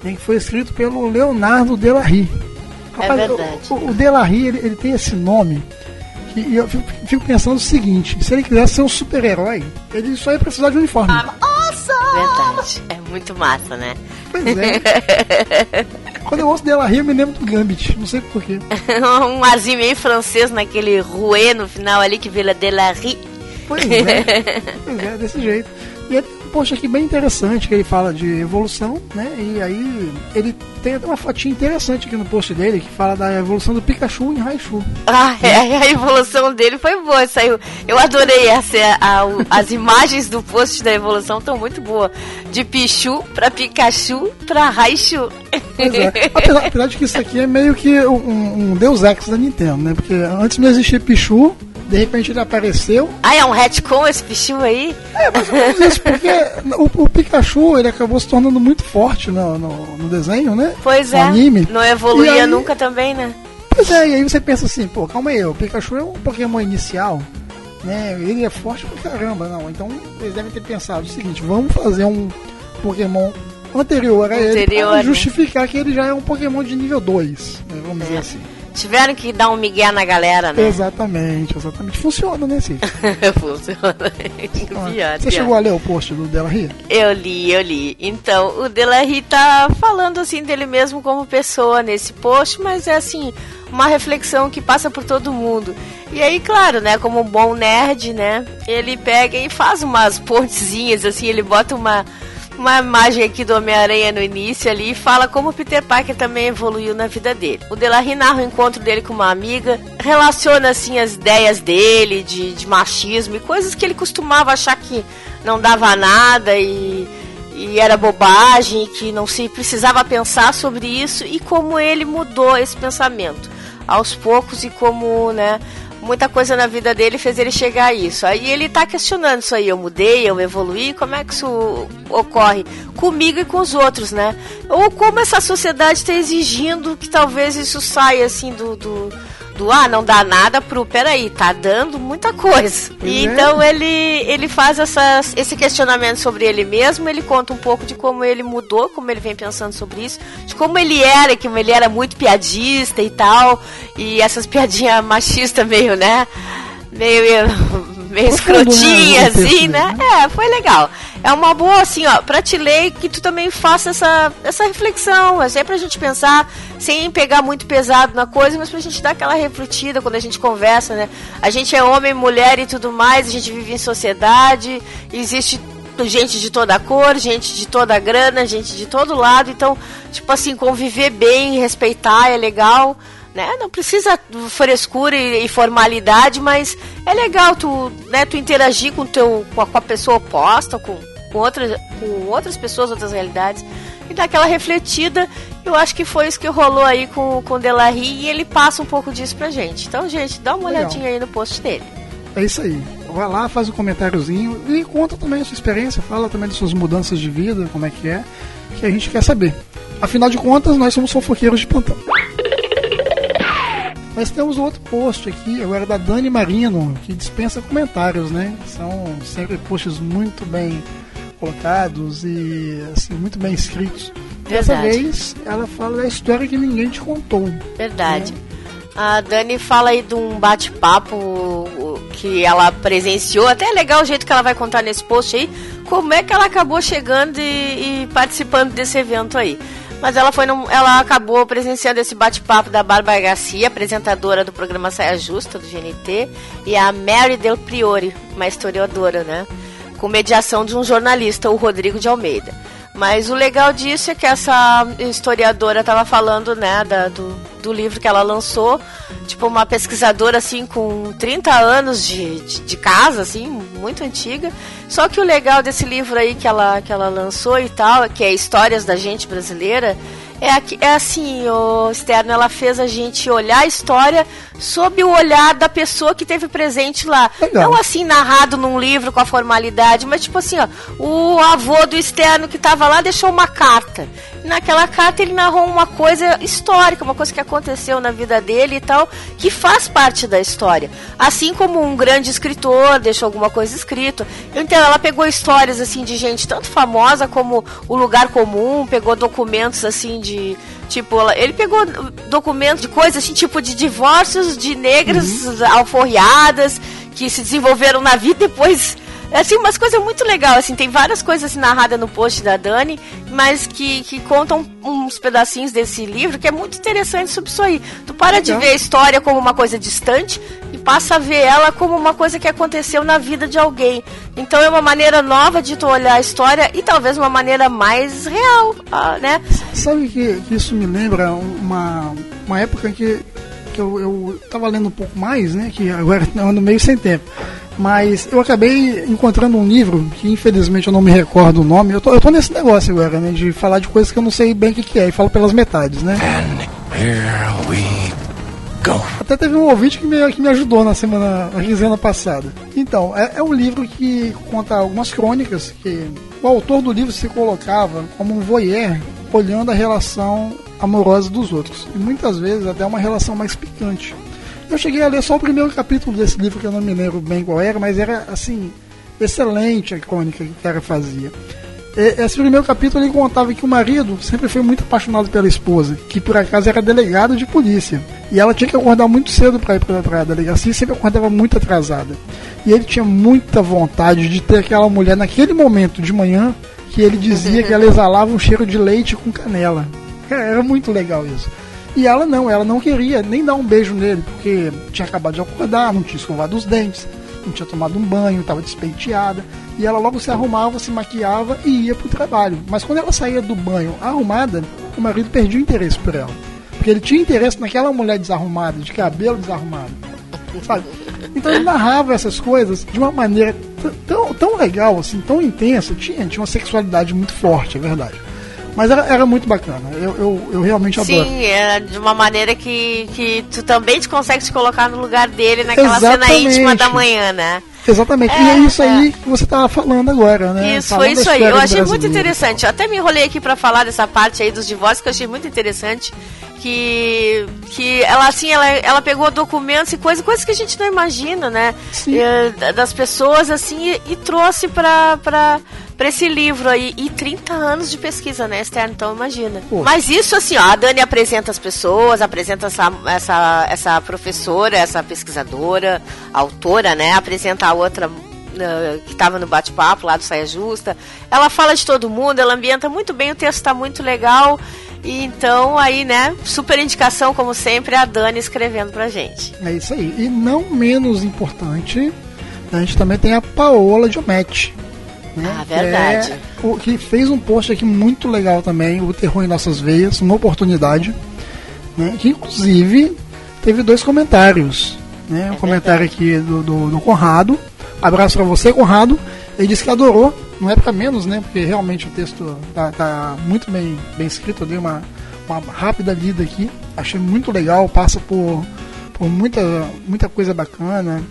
Que foi escrito pelo Leonardo Delarry. É verdade. O, o Delarry, ele, ele tem esse nome e, eu fico, fico pensando o seguinte: se ele quisesse ser um super-herói, ele só ia precisar de um uniforme. Verdade. É muito massa, né? Pois é. Quando eu ouço Delarry, eu me lembro do Gambit, não sei porquê. um arzinho meio francês naquele rouet no final ali que vira Delarry. Pois é, pois é, desse jeito. E um post aqui bem interessante que ele fala de evolução, né? E aí ele tem até uma fotinha interessante aqui no post dele que fala da evolução do Pikachu em Raichu. Ah, é, a evolução dele foi boa, saiu. Eu adorei essa, a- o- as imagens do post da evolução estão muito boas. De Pichu pra Pikachu pra Raichu. Pois é. Apesar, apesar de que isso aqui é meio que um, um Deus Ex da Nintendo, né? Porque antes não existia Pichu, de repente ele apareceu. Ah, é um retcon esse Pichu aí? É, mais ou menos isso, porque o, o Pikachu ele acabou se tornando muito forte no, no, no desenho, né? Pois no é. anime. Não evoluía aí- nunca também, né? Pois é, e aí você pensa assim, pô, calma aí, o Pikachu é um Pokémon inicial, né? Ele é forte pra caramba, não. Então eles devem ter pensado o seguinte, vamos fazer um Pokémon anterior a ele Anterior, pra né? justificar que ele já é um Pokémon de nível 2, né? Vamos dizer assim. Tiveram que dar um migué na galera, né? Exatamente, exatamente. Funciona, né, Cid? Funciona. Pior, Você pior. chegou a ler o post do Della Ria? Eu li, eu li. Então, o Delarry tá falando assim dele mesmo como pessoa nesse post, mas é assim, uma reflexão que passa por todo mundo. E aí, claro, né, como um bom nerd, né, ele pega e faz umas pontezinhas assim, ele bota uma uma imagem aqui do Homem-Aranha no início ali e fala como o Peter Parker também evoluiu na vida dele. O Delarry narra o encontro dele com uma amiga, relaciona assim as ideias dele de, de machismo e coisas que ele costumava achar que não dava nada e, e era bobagem, que não se precisava pensar sobre isso e como ele mudou esse pensamento aos poucos e como, né, muita coisa na vida dele fez ele chegar a isso. Aí ele tá questionando isso aí, eu mudei, eu evoluí, como é que isso ocorre comigo e com os outros, né? Ou como essa sociedade está exigindo que talvez isso saia assim do, do, do ah, não dá nada pro peraí, tá dando muita coisa. E é. então ele ele faz essas, esse questionamento sobre ele mesmo, ele conta um pouco de como ele mudou, como ele vem pensando sobre isso, de como ele era, que ele era muito piadista e tal, e essas piadinhas machistas meio, né? Meio, meio escrotinha, né, texto assim, né? É, foi legal. É uma boa, assim, ó, pra te ler que tu também faça essa, essa reflexão. É sempre a gente pensar, sem pegar muito pesado na coisa, mas pra gente dar aquela refletida quando a gente conversa, né? A gente é homem, mulher e tudo mais, a gente vive em sociedade, existe gente de toda cor, gente de toda grana, gente de todo lado. Então, tipo assim, conviver bem, respeitar é legal né? Não precisa frescura e, e, formalidade, mas é legal tu, né, tu interagir com, teu, com, a, com a pessoa oposta, com, com, outras, com outras pessoas, outras realidades, e dar aquela refletida. Eu acho que foi isso que rolou aí com, com o Delarry e ele passa um pouco disso pra gente. Então, gente, dá uma Legal. olhadinha aí no post dele. É isso aí. Vai lá, faz um comentáriozinho e conta também a sua experiência, fala também das suas mudanças de vida, como é que é, que a gente quer saber. Afinal de contas, nós somos fofoqueiros de plantão. Mas temos outro post aqui, agora da Dani Marino, que dispensa comentários, né? São sempre posts muito bem colocados e assim, muito bem escritos. Dessa vez ela fala da história que ninguém te contou. Verdade. A Dani fala aí de um bate-papo que ela presenciou. Até é legal o jeito que ela vai contar nesse post aí. Como é que ela acabou chegando e, e participando desse evento aí. Mas ela foi num- ela acabou presenciando esse bate-papo da Bárbara Garcia, apresentadora do programa Saia Justa, do GNT, e a Mary Del Priori, uma historiadora, né? Com mediação de um jornalista, o Rodrigo de Almeida. Mas o legal disso é que essa historiadora estava falando, né, da- do, do livro que ela lançou, tipo uma pesquisadora assim com 30 anos de, de, de casa, assim, muito antiga. Só que o legal desse livro aí que ela, que ela lançou e tal, que é Histórias da Gente Brasileira, é, é assim, o externo, ela fez a gente olhar a história sob o olhar da pessoa que teve presente lá. Legal. Não assim narrado num livro com a formalidade, mas tipo assim, ó, o avô do externo que tava lá deixou uma carta. Naquela carta ele narrou uma coisa histórica, uma coisa que aconteceu na vida dele e tal, que faz parte da história. Assim como um grande escritor deixou alguma coisa escrito. Então ela pegou histórias assim de gente tanto famosa como o lugar comum, pegou documentos assim de Tipo, ele pegou documentos de coisas assim, tipo de divórcios de negras alforriadas que se desenvolveram na vida e depois. Assim, umas coisas muito legais, assim, tem várias coisas assim, narradas no post da Dani, mas que, que contam uns pedacinhos desse livro que é muito interessante sobre isso aí. Tu para de Legal. ver a história como uma coisa distante e passa a ver ela como uma coisa que aconteceu na vida de alguém. Então é uma maneira nova de tu olhar a história e talvez uma maneira mais real, ah, né? Sabe que, que isso me lembra uma, uma época em que, que eu, eu tava lendo um pouco mais, né? Que agora eu ando meio sem tempo. Mas eu acabei encontrando um livro que infelizmente eu não me recordo o nome. Eu tô, eu tô nesse negócio agora, né? De falar de coisas que eu não sei bem o que, que é e falo pelas metades, né? Here we go. Até teve um ouvinte que me, que me ajudou na semana, na quinzena passada. Então, é, é um livro que conta algumas crônicas que o autor do livro se colocava como um voyeur olhando a relação amorosa dos outros. E muitas vezes até uma relação mais picante. Eu cheguei a ler só o primeiro capítulo desse livro, que eu não me lembro bem qual era, mas era, assim, excelente a crônica que o cara fazia. Esse primeiro capítulo ele contava que o marido sempre foi muito apaixonado pela esposa, que por acaso era delegado de polícia. E ela tinha que acordar muito cedo para ir para a delegacia e sempre acordava muito atrasada. E ele tinha muita vontade de ter aquela mulher naquele momento de manhã que ele dizia que ela exalava um cheiro de leite com canela. Era muito legal isso. E ela não, ela não queria nem dar um beijo nele, porque tinha acabado de acordar, não tinha escovado os dentes, não tinha tomado um banho, estava despenteada. E ela logo se arrumava, se maquiava e ia pro trabalho. Mas quando ela saía do banho arrumada, o marido perdia o interesse por ela. Porque ele tinha interesse naquela mulher desarrumada, de cabelo desarrumado. Sabe? Então ele narrava essas coisas de uma maneira tão, tão legal, assim, tão intensa. Tinha, tinha uma sexualidade muito forte, é verdade. Mas era, era muito bacana. Eu, eu, eu realmente adoro. Sim, é de uma maneira que, que tu também te consegue te colocar no lugar dele naquela cena Exatamente. íntima da manhã, né? Exatamente. e é isso aí que você tava falando agora, né? Isso, Falando foi isso aí. Eu achei muito interessante. Eu até me enrolei aqui pra falar dessa parte aí dos divórcios, que eu achei muito interessante. Que, que ela, assim, ela, ela pegou documentos e coisas, coisas que a gente não imagina, né? Eh, das pessoas, assim, e, e trouxe pra, pra esse livro aí. E 30 anos de pesquisa, né, externa? Então, imagina. Pô. Mas isso, assim, ó, a Dani apresenta as pessoas, apresenta essa, essa, essa professora, essa pesquisadora, autora, né? Apresenta a outra eh, que estava no bate-papo lá do Saia Justa. Ela fala de todo mundo, ela ambienta muito bem, o texto está muito legal. E então, aí, né, super indicação, como sempre, a Dani escrevendo pra gente. É isso aí. E não menos importante, a gente também tem a Paola Diometti. Né? Ah, verdade. Que, é o, que fez um post aqui muito legal também, o Terror em Nossas Veias, uma oportunidade. Né? Que inclusive teve dois comentários. Né? Um comentário aqui do, do, do Conrado. Abraço pra você, Conrado. Ele disse que adorou, não é pra menos, né? Porque realmente o texto tá, tá muito bem, bem escrito. Eu dei uma, uma rápida lida aqui. Achei muito legal, passa por, por muita, muita coisa bacana.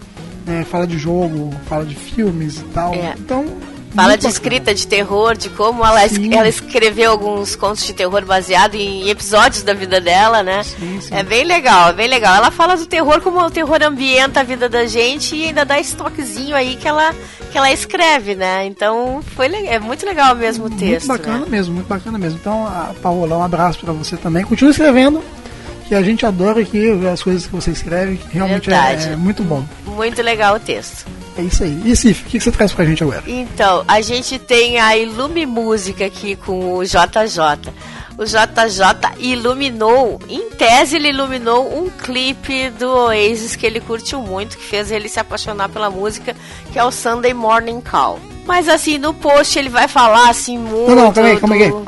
né? Fala de jogo, fala de filmes e tal. É. Então. Fala de escrita de terror, de como ela, es- Sim. ela escreveu alguns contos de terror baseado em episódios da vida dela, né? É bem legal, é bem legal. Ela fala do terror, como o terror ambienta a vida da gente e ainda dá esse toquezinho aí que ela, que ela escreve, né? Então foi é muito legal mesmo o texto. Muito bacana né? mesmo, muito bacana mesmo. Então, a Paola, um abraço pra você também. Continue escrevendo, que a gente adora aqui as coisas que você escreve, que realmente é, é muito bom. Muito legal o texto. É isso aí. E Cif, o que você traz pra gente agora? Então, a gente tem a Ilume Música aqui com o JJ. O JJ iluminou, em tese ele iluminou um clipe do Oasis que ele curtiu muito, que fez ele se apaixonar pela música, que é o Sunday Morning Call. Mas assim, no post ele vai falar assim muito. Não, não, calma aí, calma aí. do-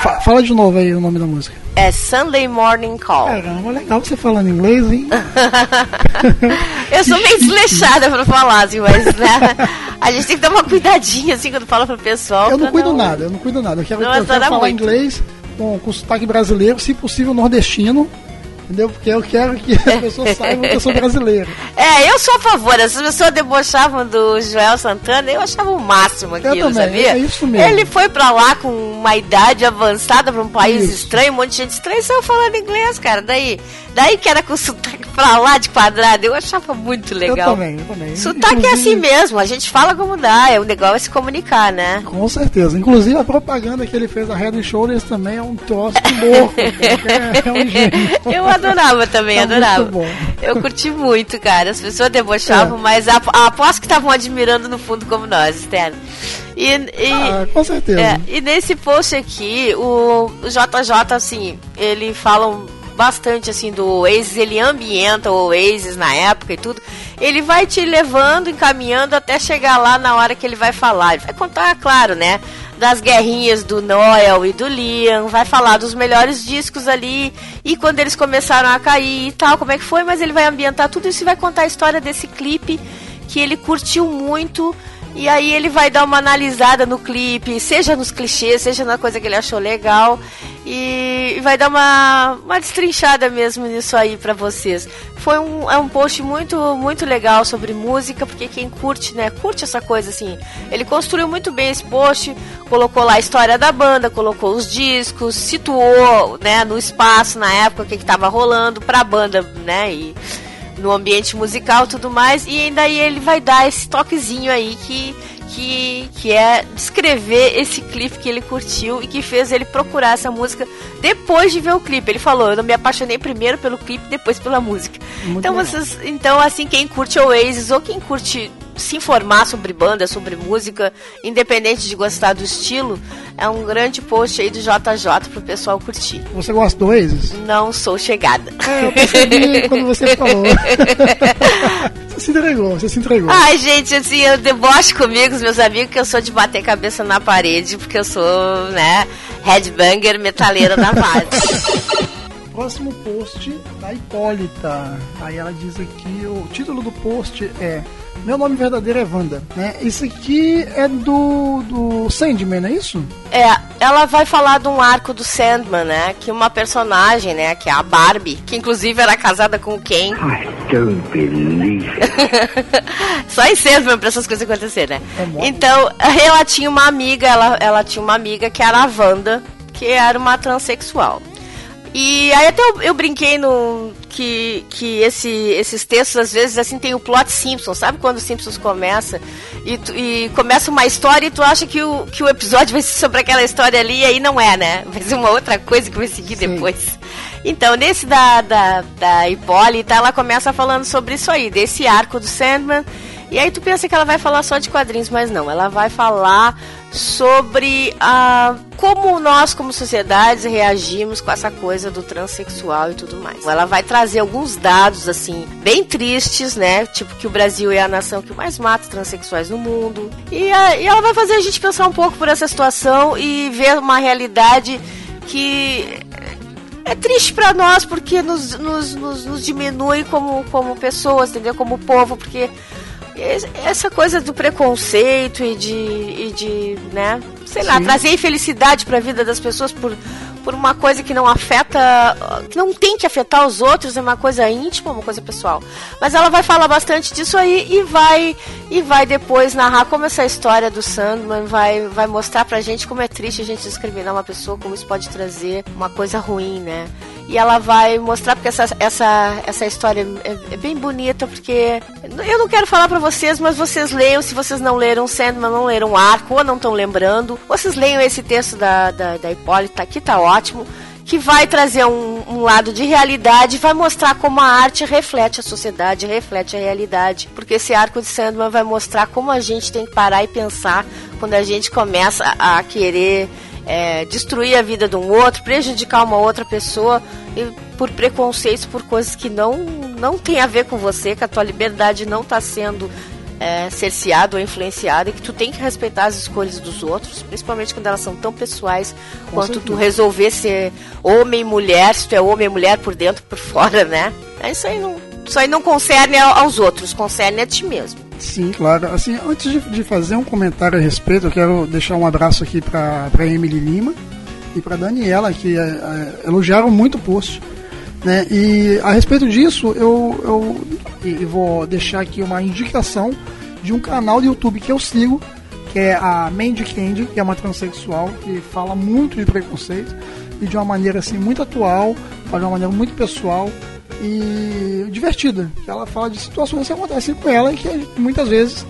Fa- fala de novo aí o nome da música. É Sunday Morning Call. Caramba, legal você falando inglês, hein? Eu sou meio desleixada pra falar, assim, mas né, a gente tem que dar uma cuidadinha assim quando fala pro pessoal. Eu não cuido nada, eu não cuido nada. Eu quero, Não eu quero falar muito. inglês com, com sotaque brasileiro, se possível nordestino. Entendeu? Porque eu quero que as pessoas saibam que eu sou brasileiro. É, eu sou a favor. As pessoas debochavam do Joel Santana, eu achava o máximo aquilo, sabia? é isso mesmo. Ele foi pra lá com uma idade avançada pra um país Isso. estranho, um monte de gente estranha, saiu falando inglês, cara. Daí, daí que era com sotaque pra lá de quadrado, eu achava muito legal. Eu também, eu também. Sotaque é Inclusive- assim mesmo, a gente fala como dá, é o legal é se comunicar, né? Com certeza. Inclusive a propaganda que ele fez da Head Shoulders também é um troço louco. é um gênio. Eu adorava também, Tá adorava. Eu curti muito, cara. As pessoas debochavam, É. mas a, a, aposto que estavam admirando no fundo como nós, Estela. E, e, Ah, com certeza. é, e nesse post aqui, o, JJ, assim, ele fala bastante assim do Oasis, ele ambienta o Oasis na época e tudo. Ele vai te levando, encaminhando até chegar lá na hora que ele vai falar. Ele vai contar, claro, né? Das guerrinhas do Noel e do Liam, vai falar dos melhores discos ali e quando eles começaram a cair e tal, como é que foi, mas ele vai ambientar tudo isso e vai contar a história desse clipe que ele curtiu muito. E aí ele vai dar uma analisada no clipe, seja nos clichês, seja na coisa que ele achou legal. E vai dar uma, uma destrinchada mesmo nisso aí pra vocês. Foi um, é um post muito, muito legal sobre música, porque quem curte, né, curte essa coisa assim. Ele construiu muito bem esse post, colocou lá a história da banda, colocou os discos, situou, né, no espaço, na época, o que, que tava rolando pra banda, né, e no ambiente musical e tudo mais, e ainda aí ele vai dar esse toquezinho aí que, que, que é descrever esse clipe que ele curtiu e que fez ele procurar essa música depois de ver o clipe. Ele falou, eu não me apaixonei primeiro pelo clipe, depois pela música. Muito então legal. vocês, então assim, quem curte Oasis ou quem curte se informar sobre banda, sobre música, independente de gostar do estilo, é um grande post aí do JJ pro pessoal curtir. Você gosta do Oasis? Não sou chegada. É, eu percebi quando você falou. você se entregou, você se entregou. Ai, gente, assim, eu deboche comigo, os meus amigos, que eu sou de bater cabeça na parede, porque eu sou, né, headbanger metaleira da base. Próximo post da Hipólita. Aí ela diz aqui, o título do post é Meu nome verdadeiro é Wanda, né? Isso aqui é do, do Sandman, não é isso? É, ela vai falar de um arco do Sandman, né? Que uma personagem, né? Que é a Barbie, que inclusive era casada com o Ken. I don't believe Só em Sandman pra essas coisas acontecerem, né? Então, ela tinha uma amiga, ela, ela tinha uma amiga que era a Wanda, que era uma transexual. E aí até eu, eu brinquei no que, que esse, esses textos às vezes assim tem o plot Simpsons, sabe quando os Simpsons começa e, tu- e começa uma história e tu acha que o, que o episódio vai ser sobre aquela história ali e aí não é, né? Vai ser uma outra coisa que vai seguir depois. Então, nesse da, da, da Hipólita, ela começa falando sobre isso aí, desse arco do Sandman. E aí tu pensa que ela vai falar só de quadrinhos, mas não. Ela vai falar sobre a, como nós, como sociedades, reagimos com essa coisa do transexual e tudo mais. Ela vai trazer alguns dados, assim, bem tristes, né? Tipo que o Brasil é a nação que mais mata transexuais no mundo. E, a- e ela vai fazer a gente pensar um pouco por essa situação e ver uma realidade que é triste pra nós porque nos, nos, nos, nos diminui como, como pessoas, entendeu? Como povo, porque essa coisa do preconceito e de, e de né, sei lá, Sim. trazer infelicidade pra vida das pessoas por, por uma coisa que não afeta, que não tem que afetar os outros, é uma coisa íntima, uma coisa pessoal. Mas ela vai falar bastante disso aí e vai e vai depois narrar como essa história do Sandman vai vai mostrar pra gente como é triste a gente discriminar uma pessoa, como isso pode trazer uma coisa ruim, né? E ela vai mostrar porque essa, essa, essa história é, é bem bonita, porque eu não quero falar pra vocês, mas vocês leiam, se vocês não leram Sandman, não leram Arco, ou não estão lembrando, vocês leiam esse texto da, da, da Hipólita, que tá ótimo, que vai trazer um, um lado de realidade, vai mostrar como a arte reflete a sociedade, reflete a realidade, porque esse arco de Sandman vai mostrar como a gente tem que parar e pensar quando a gente começa a a querer é, destruir a vida de um outro, prejudicar uma outra pessoa e por preconceitos, por coisas que não, não tem a ver com você, que a tua liberdade não está sendo é, cerceada ou influenciada e que tu tem que respeitar as escolhas dos outros, principalmente quando elas são tão pessoais Com quanto certeza. tu resolver ser homem e mulher, se tu é homem e mulher por dentro por fora, né? É isso aí não, isso aí não concerne ao- aos outros, concerne a ti mesmo. Sim, claro. Assim, antes de, de fazer um comentário a respeito, eu quero deixar um abraço aqui para Emily Lima e para Daniela, que é, é, elogiaram muito o post. Né? E a respeito disso, eu, eu, e vou deixar aqui uma indicação de um canal do YouTube que eu sigo, que é a Mandy Candy, que é uma transexual que fala muito de preconceito e de uma maneira assim muito atual, de uma maneira muito pessoal e divertida. Ela fala de situações que acontecem com ela e que muitas vezes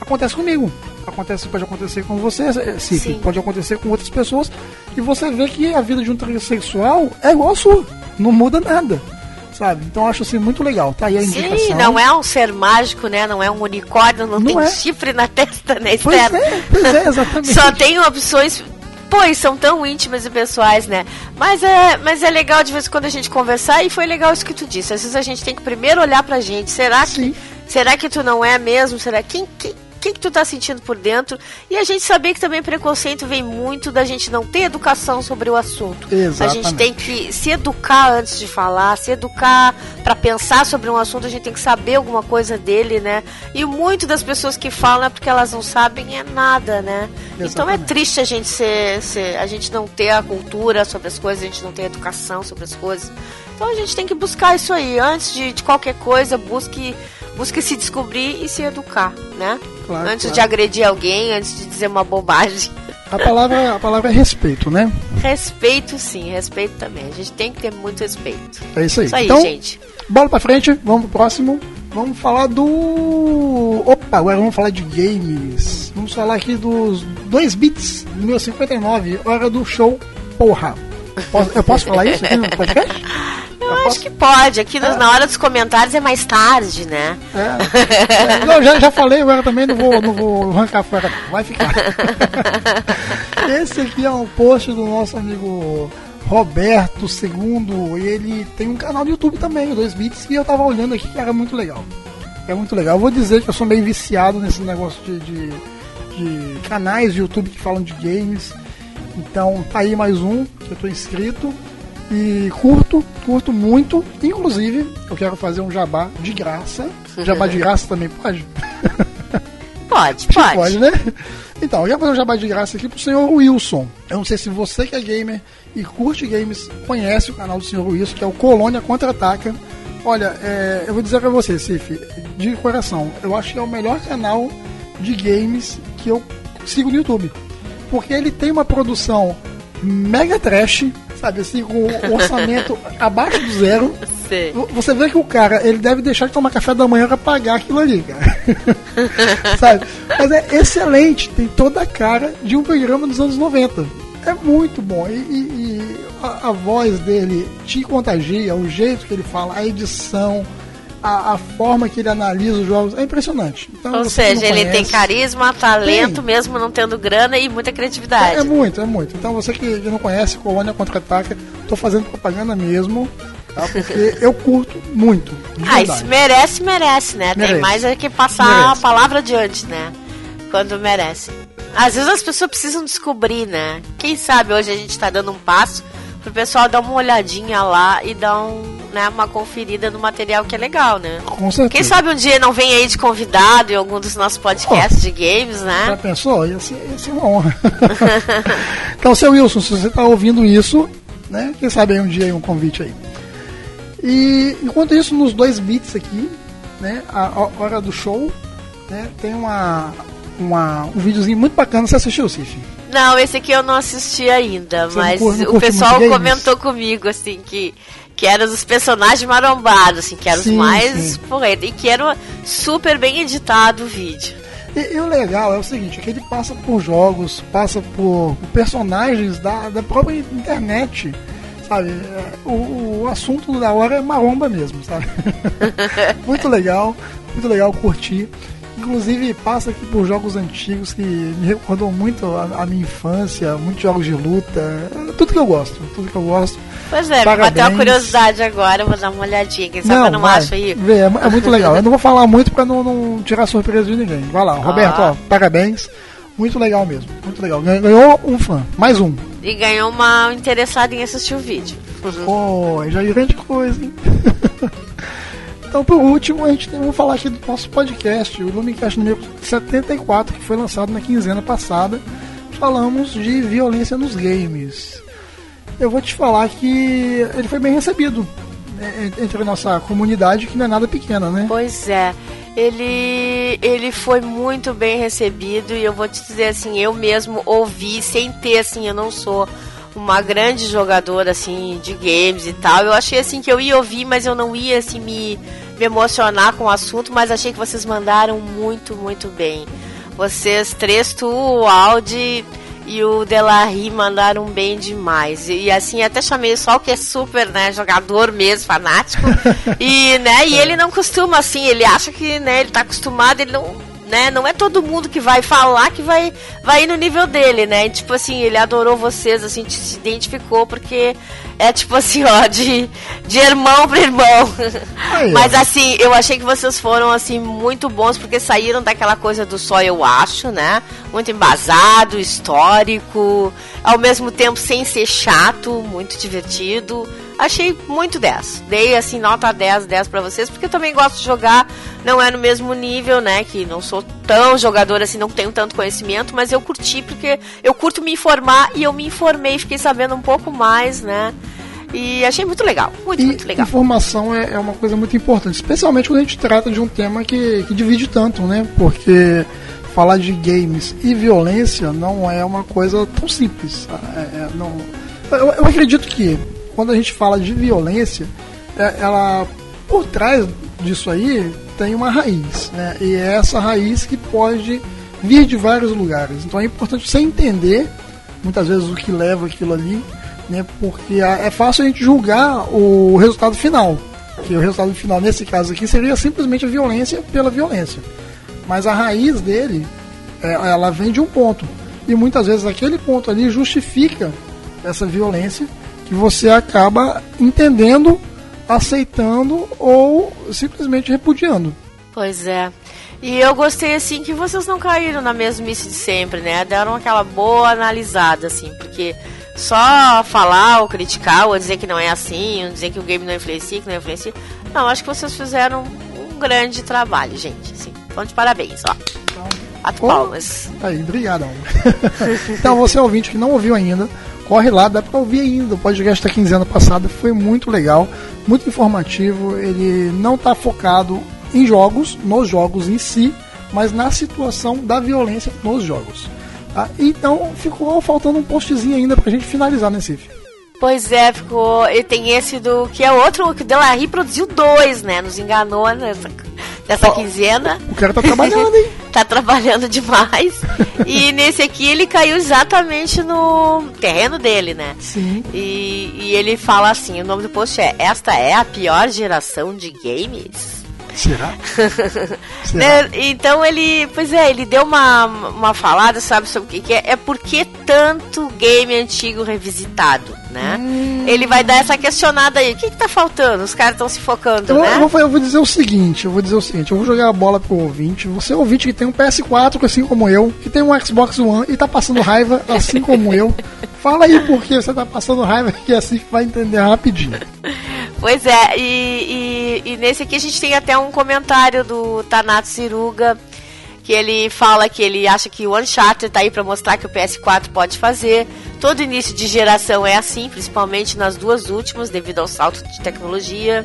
acontece comigo. Acontece, pode acontecer com você, Cif, Sim. pode acontecer com outras pessoas e você vê que a vida de um transexual é igual a sua, não muda nada. Sabe? Então eu acho assim muito legal. Tá aí a indicação. Sim, não é um ser mágico, né? Não é um unicórnio, não, Não tem é. chifre na testa, né? Pois é, pois é, exatamente. Só tem opções. Pois são tão íntimas e pessoais, né? Mas é, mas é legal de vez em quando a gente conversar e foi legal isso que tu disse. Às vezes a gente tem que primeiro olhar pra gente. Será que, será que tu não é mesmo? Será quem, quem, quem que tu tá sentindo por dentro? E a gente saber que também preconceito vem muito da gente não ter educação sobre o assunto. A gente Exatamente. tem que se educar antes de falar, se educar pra pensar sobre um assunto, a gente tem que saber alguma coisa dele, né? E muito das pessoas que falam é porque elas não sabem é nada, né? Então é Exatamente. triste a gente ser, ser- a gente não ter a cultura sobre as coisas, a gente não ter a educação sobre as coisas. Então a gente tem que buscar isso aí antes de, de qualquer coisa, busque busque se descobrir e se educar, né? Claro, antes claro. de agredir alguém, antes de dizer uma bobagem. A palavra, a palavra é respeito, né? Respeito sim, respeito também. A gente tem que ter muito respeito. É isso aí. Isso aí, então, gente. bola pra frente, vamos pro próximo. Vamos falar do. Opa, agora vamos falar de games. Vamos falar aqui dos 2 bits do 1059, hora do show, porra. Posso- eu posso falar isso aqui no podcast? Eu acho que pode. Aqui no- na hora dos comentários é mais tarde, né? É, não, já, já falei, agora também não vou, não vou arrancar fora, não. vai ficar. Esse aqui é um post do nosso amigo Roberto II, e ele tem um canal no YouTube também, o 2 bits, e eu tava olhando aqui que era muito legal. É muito legal. Eu vou dizer que eu sou meio viciado nesse negócio de, de, de canais de YouTube que falam de games. Então tá aí mais um que eu tô inscrito. E curto, curto muito. Inclusive, eu quero fazer um jabá de graça. Jabá de graça também pode? Pode, pode. pode, né? Então, eu ia fazer um jabá de graça aqui pro senhor Wilson. Eu não sei se você que é gamer e curte games conhece o canal do senhor Wilson, que é o Colônia Contra-Ataca. Olha, é, eu vou dizer pra você, Cif, de coração, eu acho que é o melhor canal de games que eu sigo no YouTube. Porque ele tem uma produção mega trash, sabe assim, com o orçamento abaixo do zero. Você vê que o cara, ele deve deixar de tomar café da manhã pra pagar aquilo ali, cara. Sabe? Mas é excelente, tem toda a cara de um programa dos anos 90. É muito bom. E, e- e a, a voz dele te contagia, o jeito que ele fala, a edição, a, a forma que ele analisa os jogos, é impressionante. Então, Ou seja, ele tem conhece- carisma, talento, Tem. mesmo não tendo grana e muita criatividade. É, é muito, é muito. Então você que que não conhece Colônia Contra-Ataca, tô fazendo propaganda mesmo, tá? Porque eu curto muito. Ah, isso merece, merece, né? Tem Merece. mais é que passar Merece. a palavra adiante, né? Quando merece. Às vezes as pessoas precisam descobrir, né? Quem sabe hoje a gente tá dando um passo pro pessoal dar uma olhadinha lá e dar um, né, uma conferida no material que é legal, né? Com certeza. Quem sabe um dia não vem aí de convidado em algum dos nossos podcasts de games, Já né? pensou? Ia ser, ia ser uma honra. então, seu Wilson, se você está ouvindo isso, né? Quem sabe aí um dia aí um convite aí. E enquanto isso, nos dois beats aqui, né? A, hora do show, né? Tem uma, uma, um videozinho muito bacana. Você assistiu, Cif? Não, esse aqui eu não assisti ainda, Você mas não o pessoal comentou comigo, assim, que, que eram os personagens marombados, assim, que eram Sim, os mais sim. porreta, e que era super bem editado o vídeo. E, e o legal é o seguinte, é que ele passa por jogos, passa por, por personagens da, da própria internet, sabe? É, O, o assunto da hora é maromba mesmo, sabe? muito legal, muito legal curtir. Inclusive passa aqui por jogos antigos que me recordam muito a, a minha infância, muitos jogos de luta, é tudo que eu gosto, tudo que eu gosto. Pois é, Parabéns. bateu a curiosidade agora, vou dar uma olhadinha, quem sabe eu não vai, acho aí. vê, é, é muito legal. Eu não vou falar muito pra não, não tirar surpresa de ninguém. Vai lá, Roberto, Ah. ó, parabéns. Muito legal mesmo, muito legal. Ganhou- um fã, mais um. E ganhou uma interessada em assistir o vídeo. Oh, já é grande coisa, hein? então, por último, a gente tem, vamos falar aqui do nosso podcast, o Lumicast número 74, que foi lançado na quinzena passada. Falamos de violência nos games. Eu vou te falar que ele foi bem recebido né, entre a nossa comunidade, que não é nada pequena, né? Pois é, ele, ele foi muito bem recebido e eu vou te dizer assim, eu mesmo ouvi sem ter assim, eu não sou uma grande jogadora assim de games e tal. Eu achei assim que eu ia ouvir, mas eu não ia assim me, me emocionar com o assunto, mas achei que vocês mandaram muito, muito bem. Vocês três, tu, o Audi e o Delarry mandaram bem demais. E assim, até chamei o Sol, que é super, né, jogador mesmo, fanático. e, né, e ele não costuma assim, ele acha que, né, ele tá acostumado, ele não, né, não é todo mundo que vai falar que vai vai ir no nível dele, né? E, tipo assim, ele adorou vocês, assim, se identificou porque é tipo assim, ó, de, de irmão para irmão. Aí. Mas assim, eu achei que vocês foram assim muito bons porque saíram daquela coisa do só eu acho, né? Muito embasado, histórico, ao mesmo tempo sem ser chato, muito divertido. Achei muito 10. Dei assim nota 10, 10 pra vocês, porque eu também gosto de jogar, não é no mesmo nível, né, que não sou tão jogador assim, não tenho tanto conhecimento, mas eu curti porque eu curto me informar e eu me informei, fiquei sabendo um pouco mais, né? E achei muito legal, muito, E muito legal. informação é, é uma coisa muito importante, especialmente quando a gente trata de um tema que, que divide tanto, né? Porque falar de games e violência não é uma coisa tão simples. É, é, não, eu, eu acredito que quando a gente fala de violência, é, ela por trás disso aí tem uma raiz, né? E é essa raiz que pode vir de vários lugares. Então é importante você entender muitas vezes o que leva aquilo ali, né? Porque a- é fácil a gente julgar o resultado final. Que o resultado final nesse caso aqui seria simplesmente a violência pela violência. Mas a raiz dele, é, ela vem de um ponto. E muitas vezes aquele ponto ali justifica essa violência que você acaba entendendo, aceitando ou simplesmente repudiando. Pois é. E eu gostei, assim, que vocês não caíram na mesmice de sempre, né? Deram aquela boa analisada, assim, porque só falar ou criticar ou dizer que não é assim, ou dizer que o game não influencia, que não influencia. Não, acho que vocês fizeram um grande trabalho, gente, assim. Então, de parabéns, ó. Quatro Ô, palmas. Aí, obrigadão. então, você ouvinte que não ouviu ainda, corre lá, dá pra ouvir ainda. O podcast da quinzena passada foi muito legal, muito informativo. Ele não tá focado em jogos, nos jogos em si, mas na situação da violência nos jogos. tá? Então, ficou faltando um postzinho ainda pra gente finalizar nesse Cif. Pois é, ficou. E tem esse do. Que é outro que o Delarry produziu dois, né? Nos enganou nessa, nessa quinzena. O cara tá trabalhando, hein? tá trabalhando demais. e nesse aqui ele caiu exatamente no terreno dele, né? Sim. E, e ele fala assim: o nome do post é Esta é a pior geração de games? Será? Né? Então ele, pois é, ele deu uma, uma falada, sabe, sobre o que, que é? É por que tanto game antigo revisitado, né? Hum. Ele vai dar essa questionada aí. O que, que tá faltando? Os caras estão se focando, Eu, né? eu vou, eu vou dizer o seguinte, eu vou dizer o seguinte, eu vou jogar a bola pro ouvinte. Você é ouvinte que tem um PS4, assim como eu, que tem um Xbox One e tá passando raiva, assim como eu. Fala aí por que você tá passando raiva, que assim vai entender rapidinho. Pois é, e, e, e nesse aqui a gente tem até um comentário do Tanato Ciruga, que ele fala que ele acha que o Uncharted tá aí para mostrar que o PS4 pode fazer. Todo início de geração é assim, principalmente nas duas últimas, devido ao salto de tecnologia.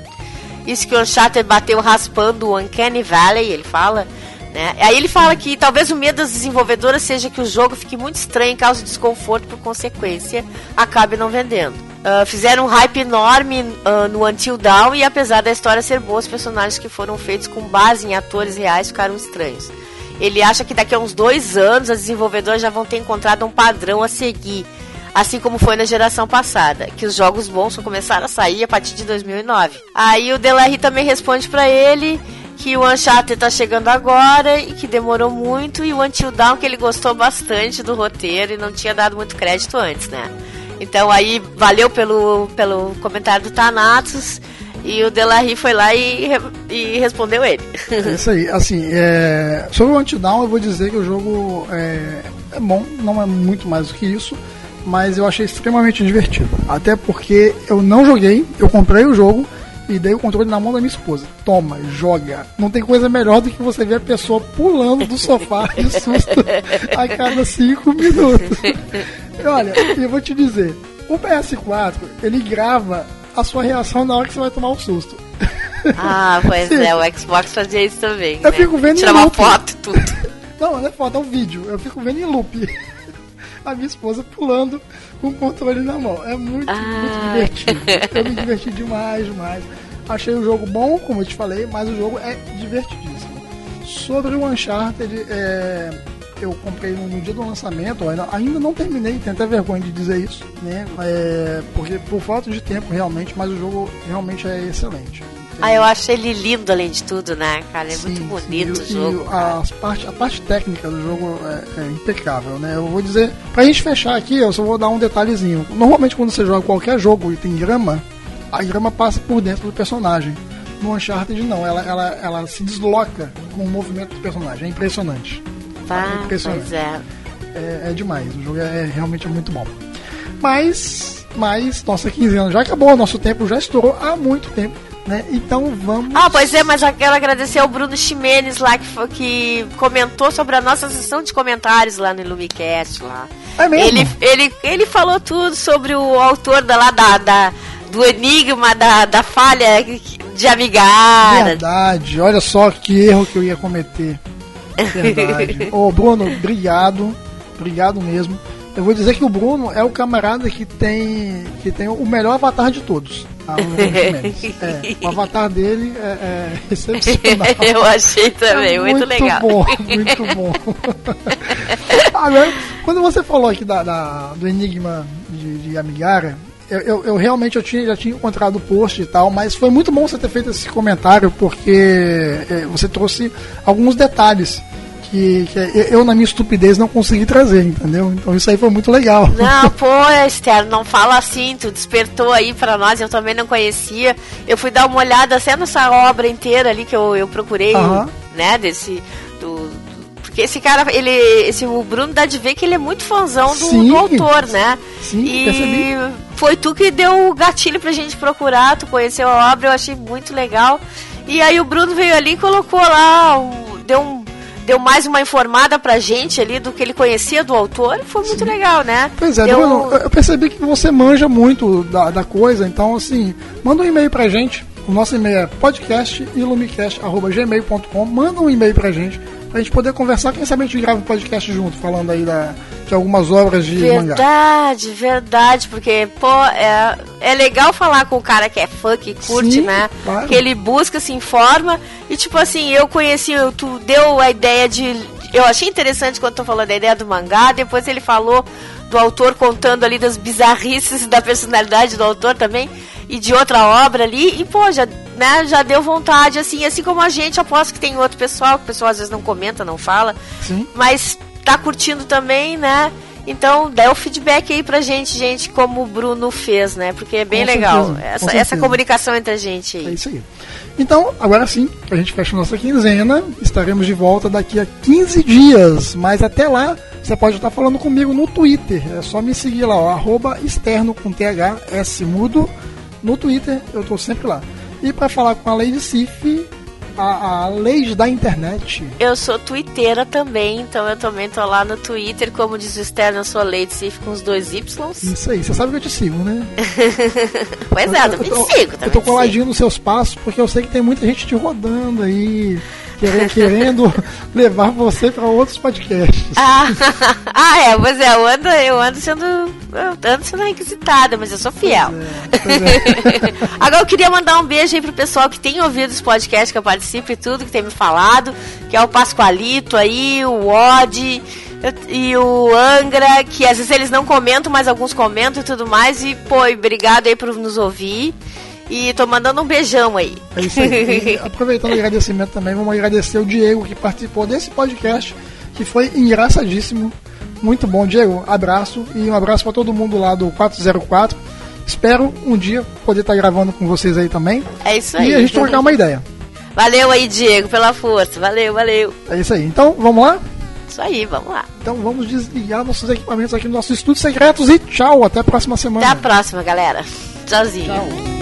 Isso que o Uncharted bateu raspando o Uncanny Valley, ele fala. Né? Aí ele fala que talvez o medo das desenvolvedoras seja que o jogo fique muito estranho cause desconforto por consequência, acabe não vendendo. Ah, fizeram um hype enorme ah, no Until Dawn e apesar da história ser boa, os personagens que foram feitos com base em atores reais ficaram estranhos. Ele acha que daqui a uns dois anos as desenvolvedoras já vão ter encontrado um padrão a seguir, assim como foi na geração passada, que os jogos bons só começaram a sair a partir de 2009. Aí o Delarry também responde pra ele que o Uncharted tá chegando agora e que demorou muito e o Until Dawn que ele gostou bastante do roteiro e não tinha dado muito crédito antes, né? Então aí valeu pelo, pelo comentário do Thanatos e o Delarry foi lá e, e respondeu ele. É isso aí, assim, é... sobre o Antidown eu vou dizer que o jogo é... é bom, não é muito mais do que isso, mas eu achei extremamente divertido. Até porque eu não joguei, eu comprei o jogo e dei o controle na mão da minha esposa. Toma, joga. Não tem coisa melhor do que você ver a pessoa pulando do sofá de susto a cada cinco minutos. E olha, eu vou te dizer, o PS4, ele grava a sua reação na hora que você vai tomar um susto. ah, pois Sim. é, o Xbox fazia isso também. Eu né? fico vendo Tirar uma foto e tudo. Não, não é foto, é um vídeo. Eu fico vendo em loop. A minha esposa pulando com o controle na mão. É muito, Ah. muito divertido. Eu me diverti demais, demais. Achei o jogo bom, como eu te falei, mas o jogo é divertidíssimo. Sobre o Uncharted, é, eu comprei no, no dia do lançamento, ainda, ainda não terminei, tenho até vergonha de dizer isso, né? É, porque por falta de tempo realmente, mas o jogo realmente é excelente. Ah, eu acho ele lindo além de tudo, né, cara? É muito Sim, bonito sim, o jogo. E as parte, a parte técnica do jogo é, é impecável, né? Eu vou dizer, pra gente fechar aqui, eu só vou dar um detalhezinho. Normalmente quando você joga qualquer jogo e tem grama, a grama passa por dentro do personagem. No Uncharted não, ela, ela, ela se desloca com o movimento do personagem. É impressionante. Ah, impressionante. pois é. É, é demais, o jogo é realmente muito bom. Mas, mas, nossa quinzena já acabou, nosso tempo já estourou há muito tempo, né? Então vamos. Ah, pois é, mas eu quero agradecer ao Bruno Ximenes lá que, foi- que comentou sobre a nossa sessão de comentários lá no Illumicast lá. É mesmo? Ele, ele, ele falou tudo sobre o autor da, lá da, da- do enigma da, da falha de Amigara. Verdade, olha só que erro que eu ia cometer. Verdade. Ô Bruno, obrigado. Obrigado mesmo. Eu vou dizer que o Bruno é o camarada que tem que tem o melhor avatar de todos. tá? É, o avatar dele é, é excepcional. Eu achei também, É muito, legal. bom, muito bom. Agora, quando você falou aqui da, da- do enigma de, de Amigara, eu, eu- eu realmente eu tinha, já tinha encontrado o post e tal, mas foi muito bom você ter feito esse comentário, porque é, você trouxe alguns detalhes que, que eu, na minha estupidez, não consegui trazer, entendeu? Então isso aí foi muito legal. Não, pô, Esther, não fala assim, tu despertou aí pra nós, eu também não conhecia. Eu fui dar uma olhada até nessa obra inteira ali que eu, eu procurei, Aham. né, desse. Porque esse cara, ele. Esse, o Bruno dá de ver que ele é muito fãzão do, Sim. do autor, né? Sim, e percebi. foi tu que deu o gatilho pra gente procurar, tu conheceu a obra, eu achei muito legal. E aí o Bruno veio ali e colocou lá, deu um deu mais uma informada pra gente ali do que ele conhecia do autor. Foi muito legal, né? Pois é, Deu- eu percebi que você manja muito da, da coisa, então assim, manda um e-mail pra gente. O nosso e-mail é podcastilumicast.gmail.com. Manda um e-mail pra gente, pra gente poder conversar. Quem sabe a gente grava um podcast junto, falando aí da, de algumas obras de mangá. Verdade, verdade, porque, pô, é, é legal falar com o cara que é fã, que curte, Sim, né? claro. Que ele busca, se informa. E, tipo assim, eu conheci, tu deu a ideia de. Eu achei interessante quando tu falou da ideia do mangá, depois ele falou do autor contando ali das bizarrices da personalidade do autor também e de outra obra ali e pô já né já deu vontade assim assim como a gente aposto que tem outro pessoal que o pessoal às vezes não comenta não fala Sim. mas tá curtindo também, né? Então, dá o feedback aí pra gente, gente, como o Bruno fez, né? Porque é bem Com legal certeza, com essa, certeza. essa comunicação entre a gente É aí. isso aí. Então, agora sim, a gente fecha nossa quinzena. Estaremos de volta daqui a 15 dias. Mas até lá, você pode estar falando comigo no Twitter. É só me seguir lá, ó, arroba externo com TH, S mudo. No Twitter, eu tô sempre lá. E para falar com a Lady Sif, a, a Leis da Internet. Eu sou twitteira também, então eu também tô lá no Twitter, como diz o externo, eu sou Lady Sif com os dois Ys. Isso aí, você sabe que eu te sigo, né? pois é, eu tô, sigo, eu também tô coladinho nos seus passos, porque eu sei que tem muita gente te rodando aí, querendo, levar você para outros podcasts. Ah, ah, é, pois é, eu ando, eu ando sendo. Eu ando sendo requisitada, mas eu sou fiel. Agora eu queria mandar um beijo aí pro pessoal que tem ouvido os podcasts que eu participo e tudo, que tem me falado, que é o Pascoalito aí, o Odd e o Angra, que às vezes eles não comentam, mas alguns comentam e tudo mais. E, pô, e obrigado aí por nos ouvir. E tô mandando um beijão aí. É isso aí. E, aproveitando o agradecimento também, vamos agradecer o Diego que participou desse podcast, que foi engraçadíssimo. Muito bom, Diego. Abraço e um abraço para todo mundo lá do 404. Espero um dia poder estar gravando com vocês aí também. É isso aí. E a gente trocar uma ideia. Valeu aí, Diego, pela força. Valeu, valeu. É isso aí. Então, vamos lá? Isso aí, vamos lá. Então vamos desligar nossos equipamentos aqui no nosso estúdio secretos e tchau, até a próxima semana. Até a próxima, galera. Tchauzinho. Tchau.